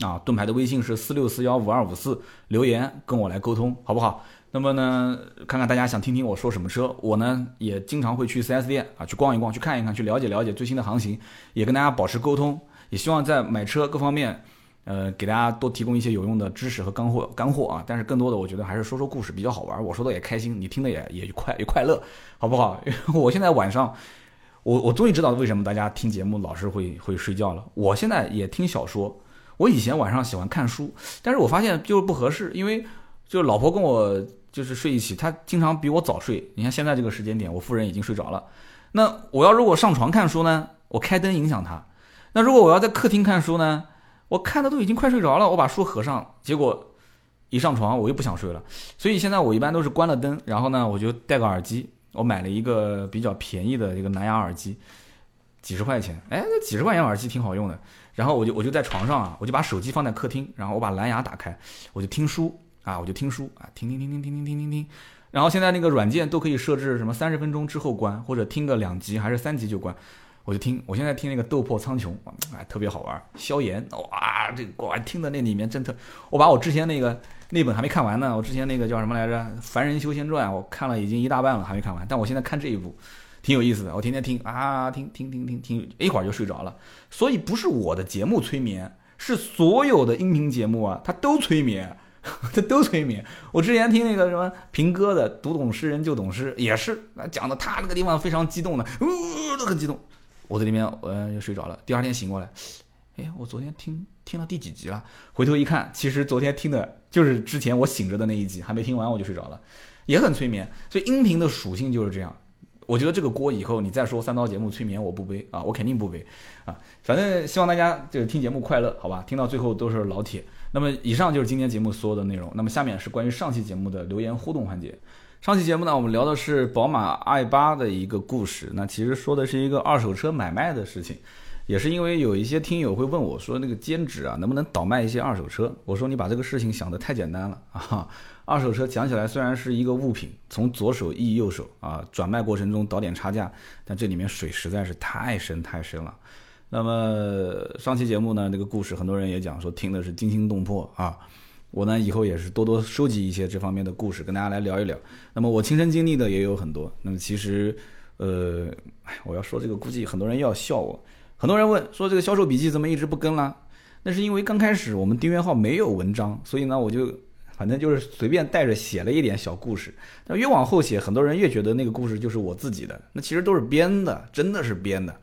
啊，盾牌的微信是四六四幺五二五四留言跟我来沟通，好不好？那么呢，看看大家想听听我说什么车，我呢也经常会去 4S 店啊，去逛一逛，去看一看，去了解了解最新的行情，也跟大家保持沟通，也希望在买车各方面，呃，给大家多提供一些有用的知识和干货干货啊。但是更多的，我觉得还是说说故事比较好玩，我说的也开心，你听的也也快也快乐，好不好？我现在晚上，我我终于知道为什么大家听节目老是会会睡觉了。我现在也听小说，我以前晚上喜欢看书，但是我发现就是不合适，因为就老婆跟我。就是睡一起，她经常比我早睡。你看现在这个时间点，我夫人已经睡着了。那我要如果上床看书呢？我开灯影响她。那如果我要在客厅看书呢？我看的都已经快睡着了，我把书合上，结果一上床我又不想睡了。所以现在我一般都是关了灯，然后呢我就戴个耳机。我买了一个比较便宜的一个蓝牙耳机，几十块钱。哎，那几十块钱耳机挺好用的。然后我就我就在床上啊，我就把手机放在客厅，然后我把蓝牙打开，我就听书。啊，我就听书啊，听听听听听听听听听，然后现在那个软件都可以设置什么三十分钟之后关，或者听个两集还是三集就关，我就听。我现在听那个《斗破苍穹》，哎，特别好玩。萧炎，哇，这个哇，听的那里面真特。我把我之前那个那本还没看完呢，我之前那个叫什么来着，《凡人修仙传》，我看了已经一大半了，还没看完。但我现在看这一部，挺有意思的。我天天听啊，听听听听听，一会儿就睡着了。所以不是我的节目催眠，是所有的音频节目啊，它都催眠。这都催眠。我之前听那个什么平哥的《读懂诗人就懂诗》，也是那讲的他那个地方非常激动的，呜都很激动。我在里面我又睡着了。第二天醒过来，哎，我昨天听听了第几集了？回头一看，其实昨天听的就是之前我醒着的那一集，还没听完我就睡着了，也很催眠。所以音频的属性就是这样。我觉得这个锅以后你再说三刀节目催眠我不背啊，我肯定不背啊。反正希望大家就是听节目快乐，好吧？听到最后都是老铁。那么以上就是今天节目所有的内容。那么下面是关于上期节目的留言互动环节。上期节目呢，我们聊的是宝马 i 八的一个故事。那其实说的是一个二手车买卖的事情，也是因为有一些听友会问我说，那个兼职啊，能不能倒卖一些二手车？我说你把这个事情想得太简单了啊！二手车讲起来虽然是一个物品，从左手易右手啊，转卖过程中倒点差价，但这里面水实在是太深太深了。那么上期节目呢，那个故事很多人也讲说听的是惊心动魄啊。我呢以后也是多多收集一些这方面的故事，跟大家来聊一聊。那么我亲身经历的也有很多。那么其实，呃，我要说这个，估计很多人要笑我。很多人问说这个销售笔记怎么一直不更了？那是因为刚开始我们订阅号没有文章，所以呢我就反正就是随便带着写了一点小故事。但越往后写，很多人越觉得那个故事就是我自己的，那其实都是编的，真的是编的。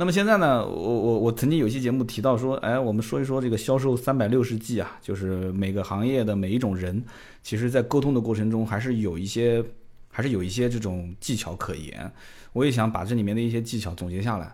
那么现在呢，我我我曾经有一期节目提到说，哎，我们说一说这个销售三百六十计啊，就是每个行业的每一种人，其实在沟通的过程中，还是有一些，还是有一些这种技巧可言。我也想把这里面的一些技巧总结下来。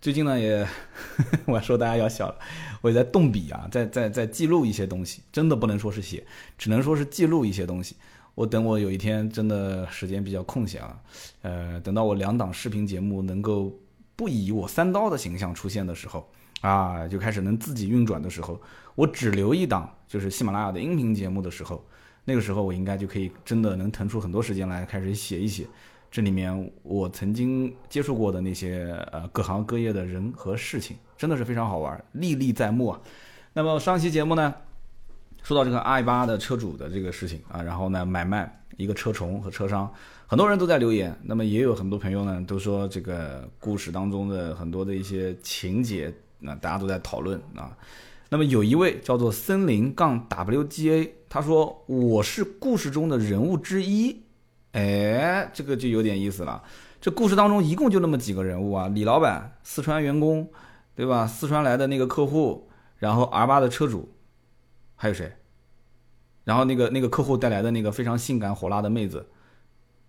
最近呢，也 我说大家要笑了，我也在动笔啊，在在在记录一些东西，真的不能说是写，只能说是记录一些东西。我等我有一天真的时间比较空闲啊，呃，等到我两档视频节目能够。不以我三刀的形象出现的时候，啊，就开始能自己运转的时候，我只留一档，就是喜马拉雅的音频节目的时候，那个时候我应该就可以真的能腾出很多时间来开始写一写这里面我曾经接触过的那些呃各行各业的人和事情，真的是非常好玩，历历在目啊。那么上期节目呢，说到这个 i 八的车主的这个事情啊，然后呢买卖一个车虫和车商。很多人都在留言，那么也有很多朋友呢，都说这个故事当中的很多的一些情节，那大家都在讨论啊。那么有一位叫做森林杠 WGA，他说我是故事中的人物之一。哎，这个就有点意思了。这故事当中一共就那么几个人物啊，李老板、四川员工，对吧？四川来的那个客户，然后 R 八的车主，还有谁？然后那个那个客户带来的那个非常性感火辣的妹子，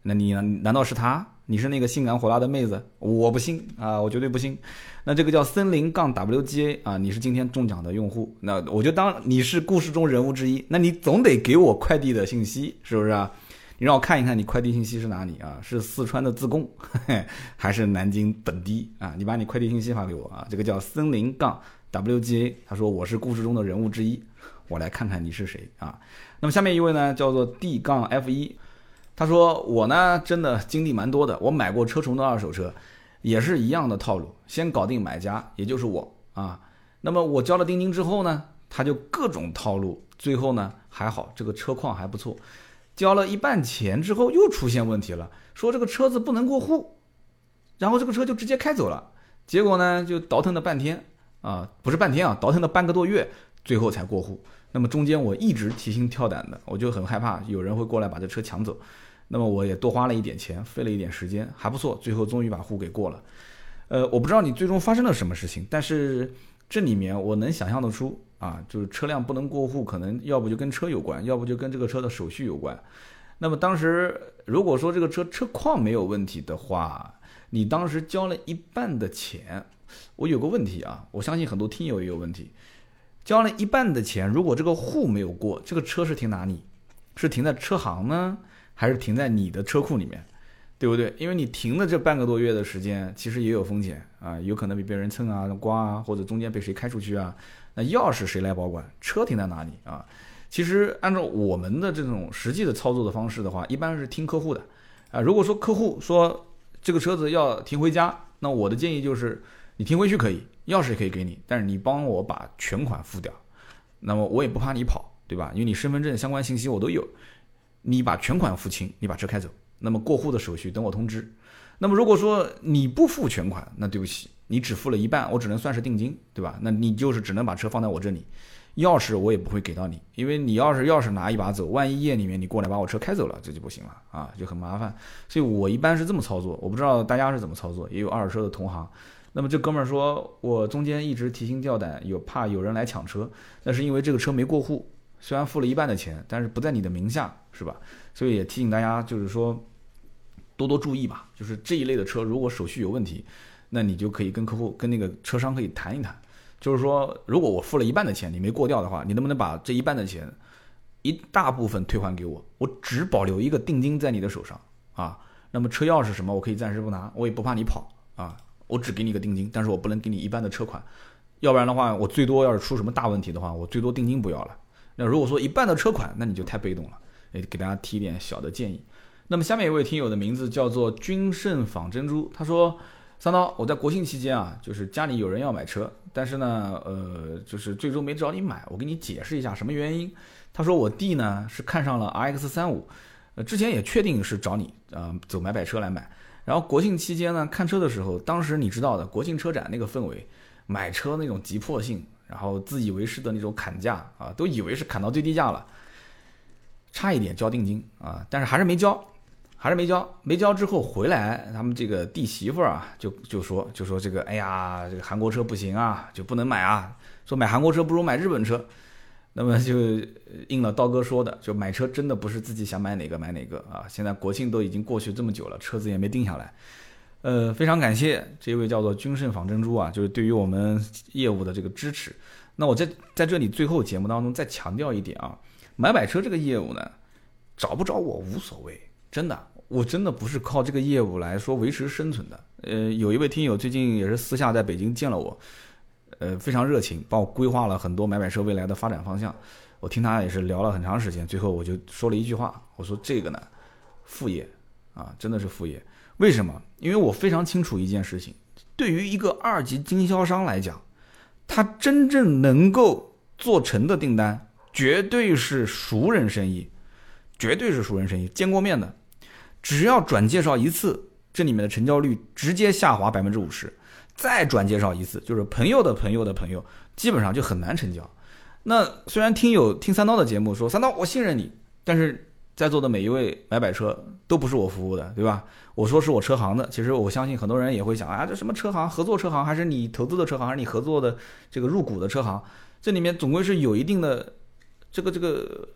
那你难道是他？你是那个性感火辣的妹子？我不信啊，我绝对不信。那这个叫森林杠 WGA 啊，你是今天中奖的用户，那我就当你是故事中人物之一。那你总得给我快递的信息，是不是啊？你让我看一看你快递信息是哪里啊？是四川的自贡，还是南京本地啊？你把你快递信息发给我啊。这个叫森林杠 WGA，他说我是故事中的人物之一，我来看看你是谁啊？那么下面一位呢，叫做 D 杠 F 一。他说：“我呢，真的经历蛮多的。我买过车虫的二手车，也是一样的套路，先搞定买家，也就是我啊。那么我交了定金之后呢，他就各种套路。最后呢，还好这个车况还不错。交了一半钱之后，又出现问题了，说这个车子不能过户，然后这个车就直接开走了。结果呢，就倒腾了半天啊，不是半天啊，倒腾了半个多月，最后才过户。那么中间我一直提心吊胆的，我就很害怕有人会过来把这车抢走。”那么我也多花了一点钱，费了一点时间，还不错，最后终于把户给过了。呃，我不知道你最终发生了什么事情，但是这里面我能想象得出啊，就是车辆不能过户，可能要不就跟车有关，要不就跟这个车的手续有关。那么当时如果说这个车车况没有问题的话，你当时交了一半的钱，我有个问题啊，我相信很多听友也有问题，交了一半的钱，如果这个户没有过，这个车是停哪里？是停在车行呢？还是停在你的车库里面，对不对？因为你停的这半个多月的时间，其实也有风险啊，有可能被别人蹭啊、刮啊，或者中间被谁开出去啊。那钥匙谁来保管？车停在哪里啊？其实按照我们的这种实际的操作的方式的话，一般是听客户的啊。如果说客户说这个车子要停回家，那我的建议就是你停回去可以，钥匙也可以给你，但是你帮我把全款付掉，那么我也不怕你跑，对吧？因为你身份证相关信息我都有。你把全款付清，你把车开走，那么过户的手续等我通知。那么如果说你不付全款，那对不起，你只付了一半，我只能算是定金，对吧？那你就是只能把车放在我这里，钥匙我也不会给到你，因为你要是钥匙拿一把走，万一夜里面你过来把我车开走了，这就不行了啊，就很麻烦。所以我一般是这么操作，我不知道大家是怎么操作，也有二手车的同行。那么这哥们儿说我中间一直提心吊胆，有怕有人来抢车，那是因为这个车没过户。虽然付了一半的钱，但是不在你的名下，是吧？所以也提醒大家，就是说多多注意吧。就是这一类的车，如果手续有问题，那你就可以跟客户、跟那个车商可以谈一谈。就是说，如果我付了一半的钱，你没过掉的话，你能不能把这一半的钱一大部分退还给我？我只保留一个定金在你的手上啊。那么车钥匙什么，我可以暂时不拿，我也不怕你跑啊。我只给你个定金，但是我不能给你一半的车款，要不然的话，我最多要是出什么大问题的话，我最多定金不要了。那如果说一半的车款，那你就太被动了。诶，给大家提一点小的建议。那么下面一位听友的名字叫做君盛仿珍珠，他说：三刀，我在国庆期间啊，就是家里有人要买车，但是呢，呃，就是最终没找你买。我给你解释一下什么原因。他说我弟呢是看上了 RX 三五，呃，之前也确定是找你啊走买买车来买。然后国庆期间呢看车的时候，当时你知道的国庆车展那个氛围，买车那种急迫性。然后自以为是的那种砍价啊，都以为是砍到最低价了，差一点交定金啊，但是还是没交，还是没交。没交之后回来，他们这个弟媳妇儿啊，就就说就说这个，哎呀，这个韩国车不行啊，就不能买啊，说买韩国车不如买日本车。那么就应了刀哥说的，就买车真的不是自己想买哪个买哪个啊。现在国庆都已经过去这么久了，车子也没定下来。呃，非常感谢这位叫做君盛仿珍珠啊，就是对于我们业务的这个支持。那我在在这里最后节目当中再强调一点啊，买买车这个业务呢，找不找我无所谓，真的，我真的不是靠这个业务来说维持生存的。呃，有一位听友最近也是私下在北京见了我，呃，非常热情，帮我规划了很多买买车未来的发展方向。我听他也是聊了很长时间，最后我就说了一句话，我说这个呢，副业啊，真的是副业。为什么？因为我非常清楚一件事情，对于一个二级经销商来讲，他真正能够做成的订单，绝对是熟人生意，绝对是熟人生意，见过面的，只要转介绍一次，这里面的成交率直接下滑百分之五十。再转介绍一次，就是朋友的朋友的朋友，基本上就很难成交。那虽然听友听三刀的节目说三刀我信任你，但是在座的每一位买买车都不是我服务的，对吧？我说是我车行的，其实我相信很多人也会想啊，这什么车行合作车行，还是你投资的车行，还是你合作的这个入股的车行？这里面总归是有一定的这个这个，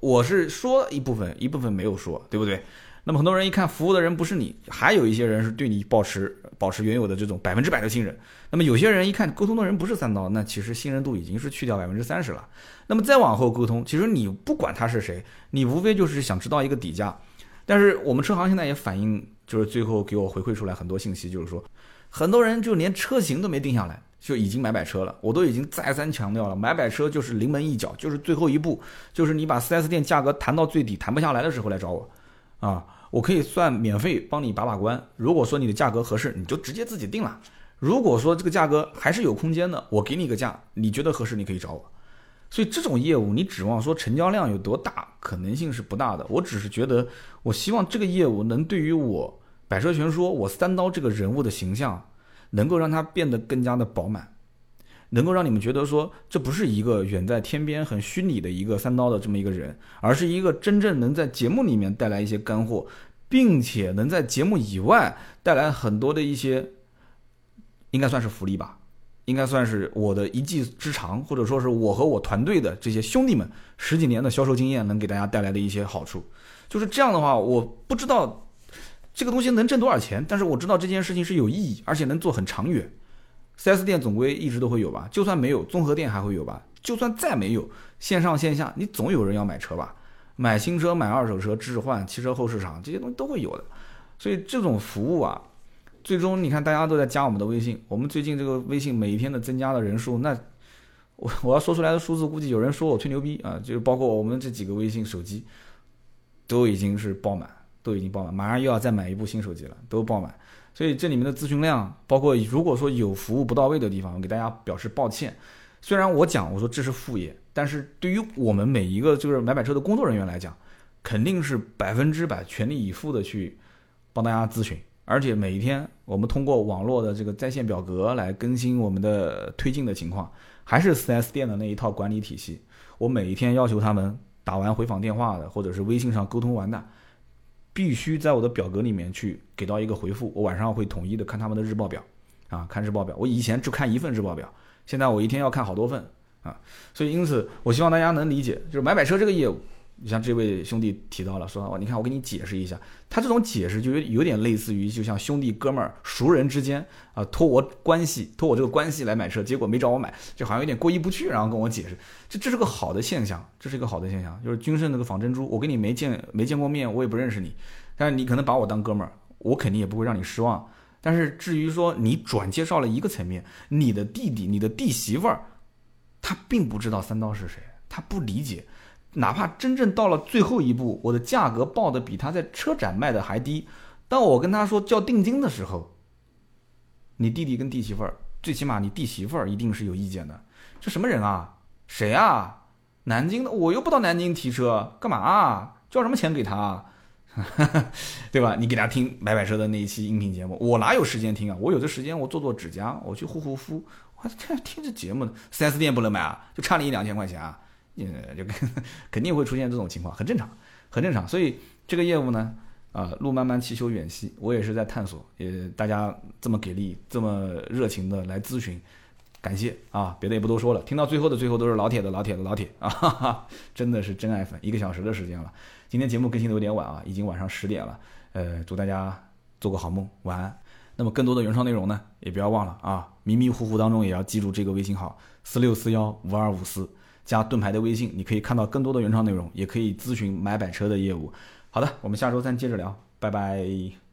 我是说一部分，一部分没有说，对不对？那么很多人一看服务的人不是你，还有一些人是对你保持保持原有的这种百分之百的信任。那么有些人一看沟通的人不是三刀，那其实信任度已经是去掉百分之三十了。那么再往后沟通，其实你不管他是谁，你无非就是想知道一个底价。但是我们车行现在也反映，就是最后给我回馈出来很多信息，就是说很多人就连车型都没定下来，就已经买买车了。我都已经再三强调了，买买车就是临门一脚，就是最后一步，就是你把 4S 店价格谈到最底，谈不下来的时候来找我，啊。我可以算免费帮你把把关。如果说你的价格合适，你就直接自己定了。如果说这个价格还是有空间的，我给你个价，你觉得合适，你可以找我。所以这种业务，你指望说成交量有多大，可能性是不大的。我只是觉得，我希望这个业务能对于我百车全说，我三刀这个人物的形象，能够让它变得更加的饱满。能够让你们觉得说，这不是一个远在天边很虚拟的一个三刀的这么一个人，而是一个真正能在节目里面带来一些干货，并且能在节目以外带来很多的一些，应该算是福利吧，应该算是我的一技之长，或者说是我和我团队的这些兄弟们十几年的销售经验能给大家带来的一些好处。就是这样的话，我不知道这个东西能挣多少钱，但是我知道这件事情是有意义，而且能做很长远。4S 店总归一直都会有吧，就算没有，综合店还会有吧。就算再没有，线上线下你总有人要买车吧，买新车、买二手车、置换、汽车后市场这些东西都会有的。所以这种服务啊，最终你看大家都在加我们的微信，我们最近这个微信每一天的增加的人数，那我我要说出来的数字，估计有人说我吹牛逼啊，就是包括我们这几个微信手机，都已经是爆满，都已经爆满，马上又要再买一部新手机了，都爆满。所以这里面的咨询量，包括如果说有服务不到位的地方，我给大家表示抱歉。虽然我讲我说这是副业，但是对于我们每一个就是买买车的工作人员来讲，肯定是百分之百全力以赴的去帮大家咨询。而且每一天我们通过网络的这个在线表格来更新我们的推进的情况，还是 4S 店的那一套管理体系。我每一天要求他们打完回访电话的，或者是微信上沟通完的。必须在我的表格里面去给到一个回复，我晚上会统一的看他们的日报表，啊，看日报表。我以前就看一份日报表，现在我一天要看好多份，啊，所以因此我希望大家能理解，就是买买车这个业务。你像这位兄弟提到了，说，你看我给你解释一下，他这种解释就有有点类似于，就像兄弟哥们儿熟人之间啊，托我关系，托我这个关系来买车，结果没找我买，就好像有点过意不去，然后跟我解释，这这是个好的现象，这是一个好的现象，就是君盛那个仿珍珠，我跟你没见没见过面，我也不认识你，但是你可能把我当哥们儿，我肯定也不会让你失望。但是至于说你转介绍了一个层面，你的弟弟、你的弟媳妇儿，他并不知道三刀是谁，他不理解。哪怕真正到了最后一步，我的价格报的比他在车展卖的还低，当我跟他说交定金的时候，你弟弟跟弟媳妇儿，最起码你弟媳妇儿一定是有意见的。这什么人啊？谁啊？南京的，我又不到南京提车，干嘛？交什么钱给他？啊 对吧？你给他听买买车的那一期音频节目，我哪有时间听啊？我有的时间我做做指甲，我去护护肤，我天听这节目呢四 S 店不能买啊，就差你一两千块钱啊。呃，就肯定会出现这种情况，很正常，很正常。所以这个业务呢，啊，路漫漫其修远兮，我也是在探索。也大家这么给力，这么热情的来咨询，感谢啊！别的也不多说了，听到最后的最后都是老铁的老铁的老铁啊，哈哈，真的是真爱粉。一个小时的时间了，今天节目更新的有点晚啊，已经晚上十点了。呃，祝大家做个好梦，晚安。那么更多的原创内容呢，也不要忘了啊，迷迷糊糊当中也要记住这个微信号：四六四幺五二五四。加盾牌的微信，你可以看到更多的原创内容，也可以咨询买百车的业务。好的，我们下周三接着聊，拜拜。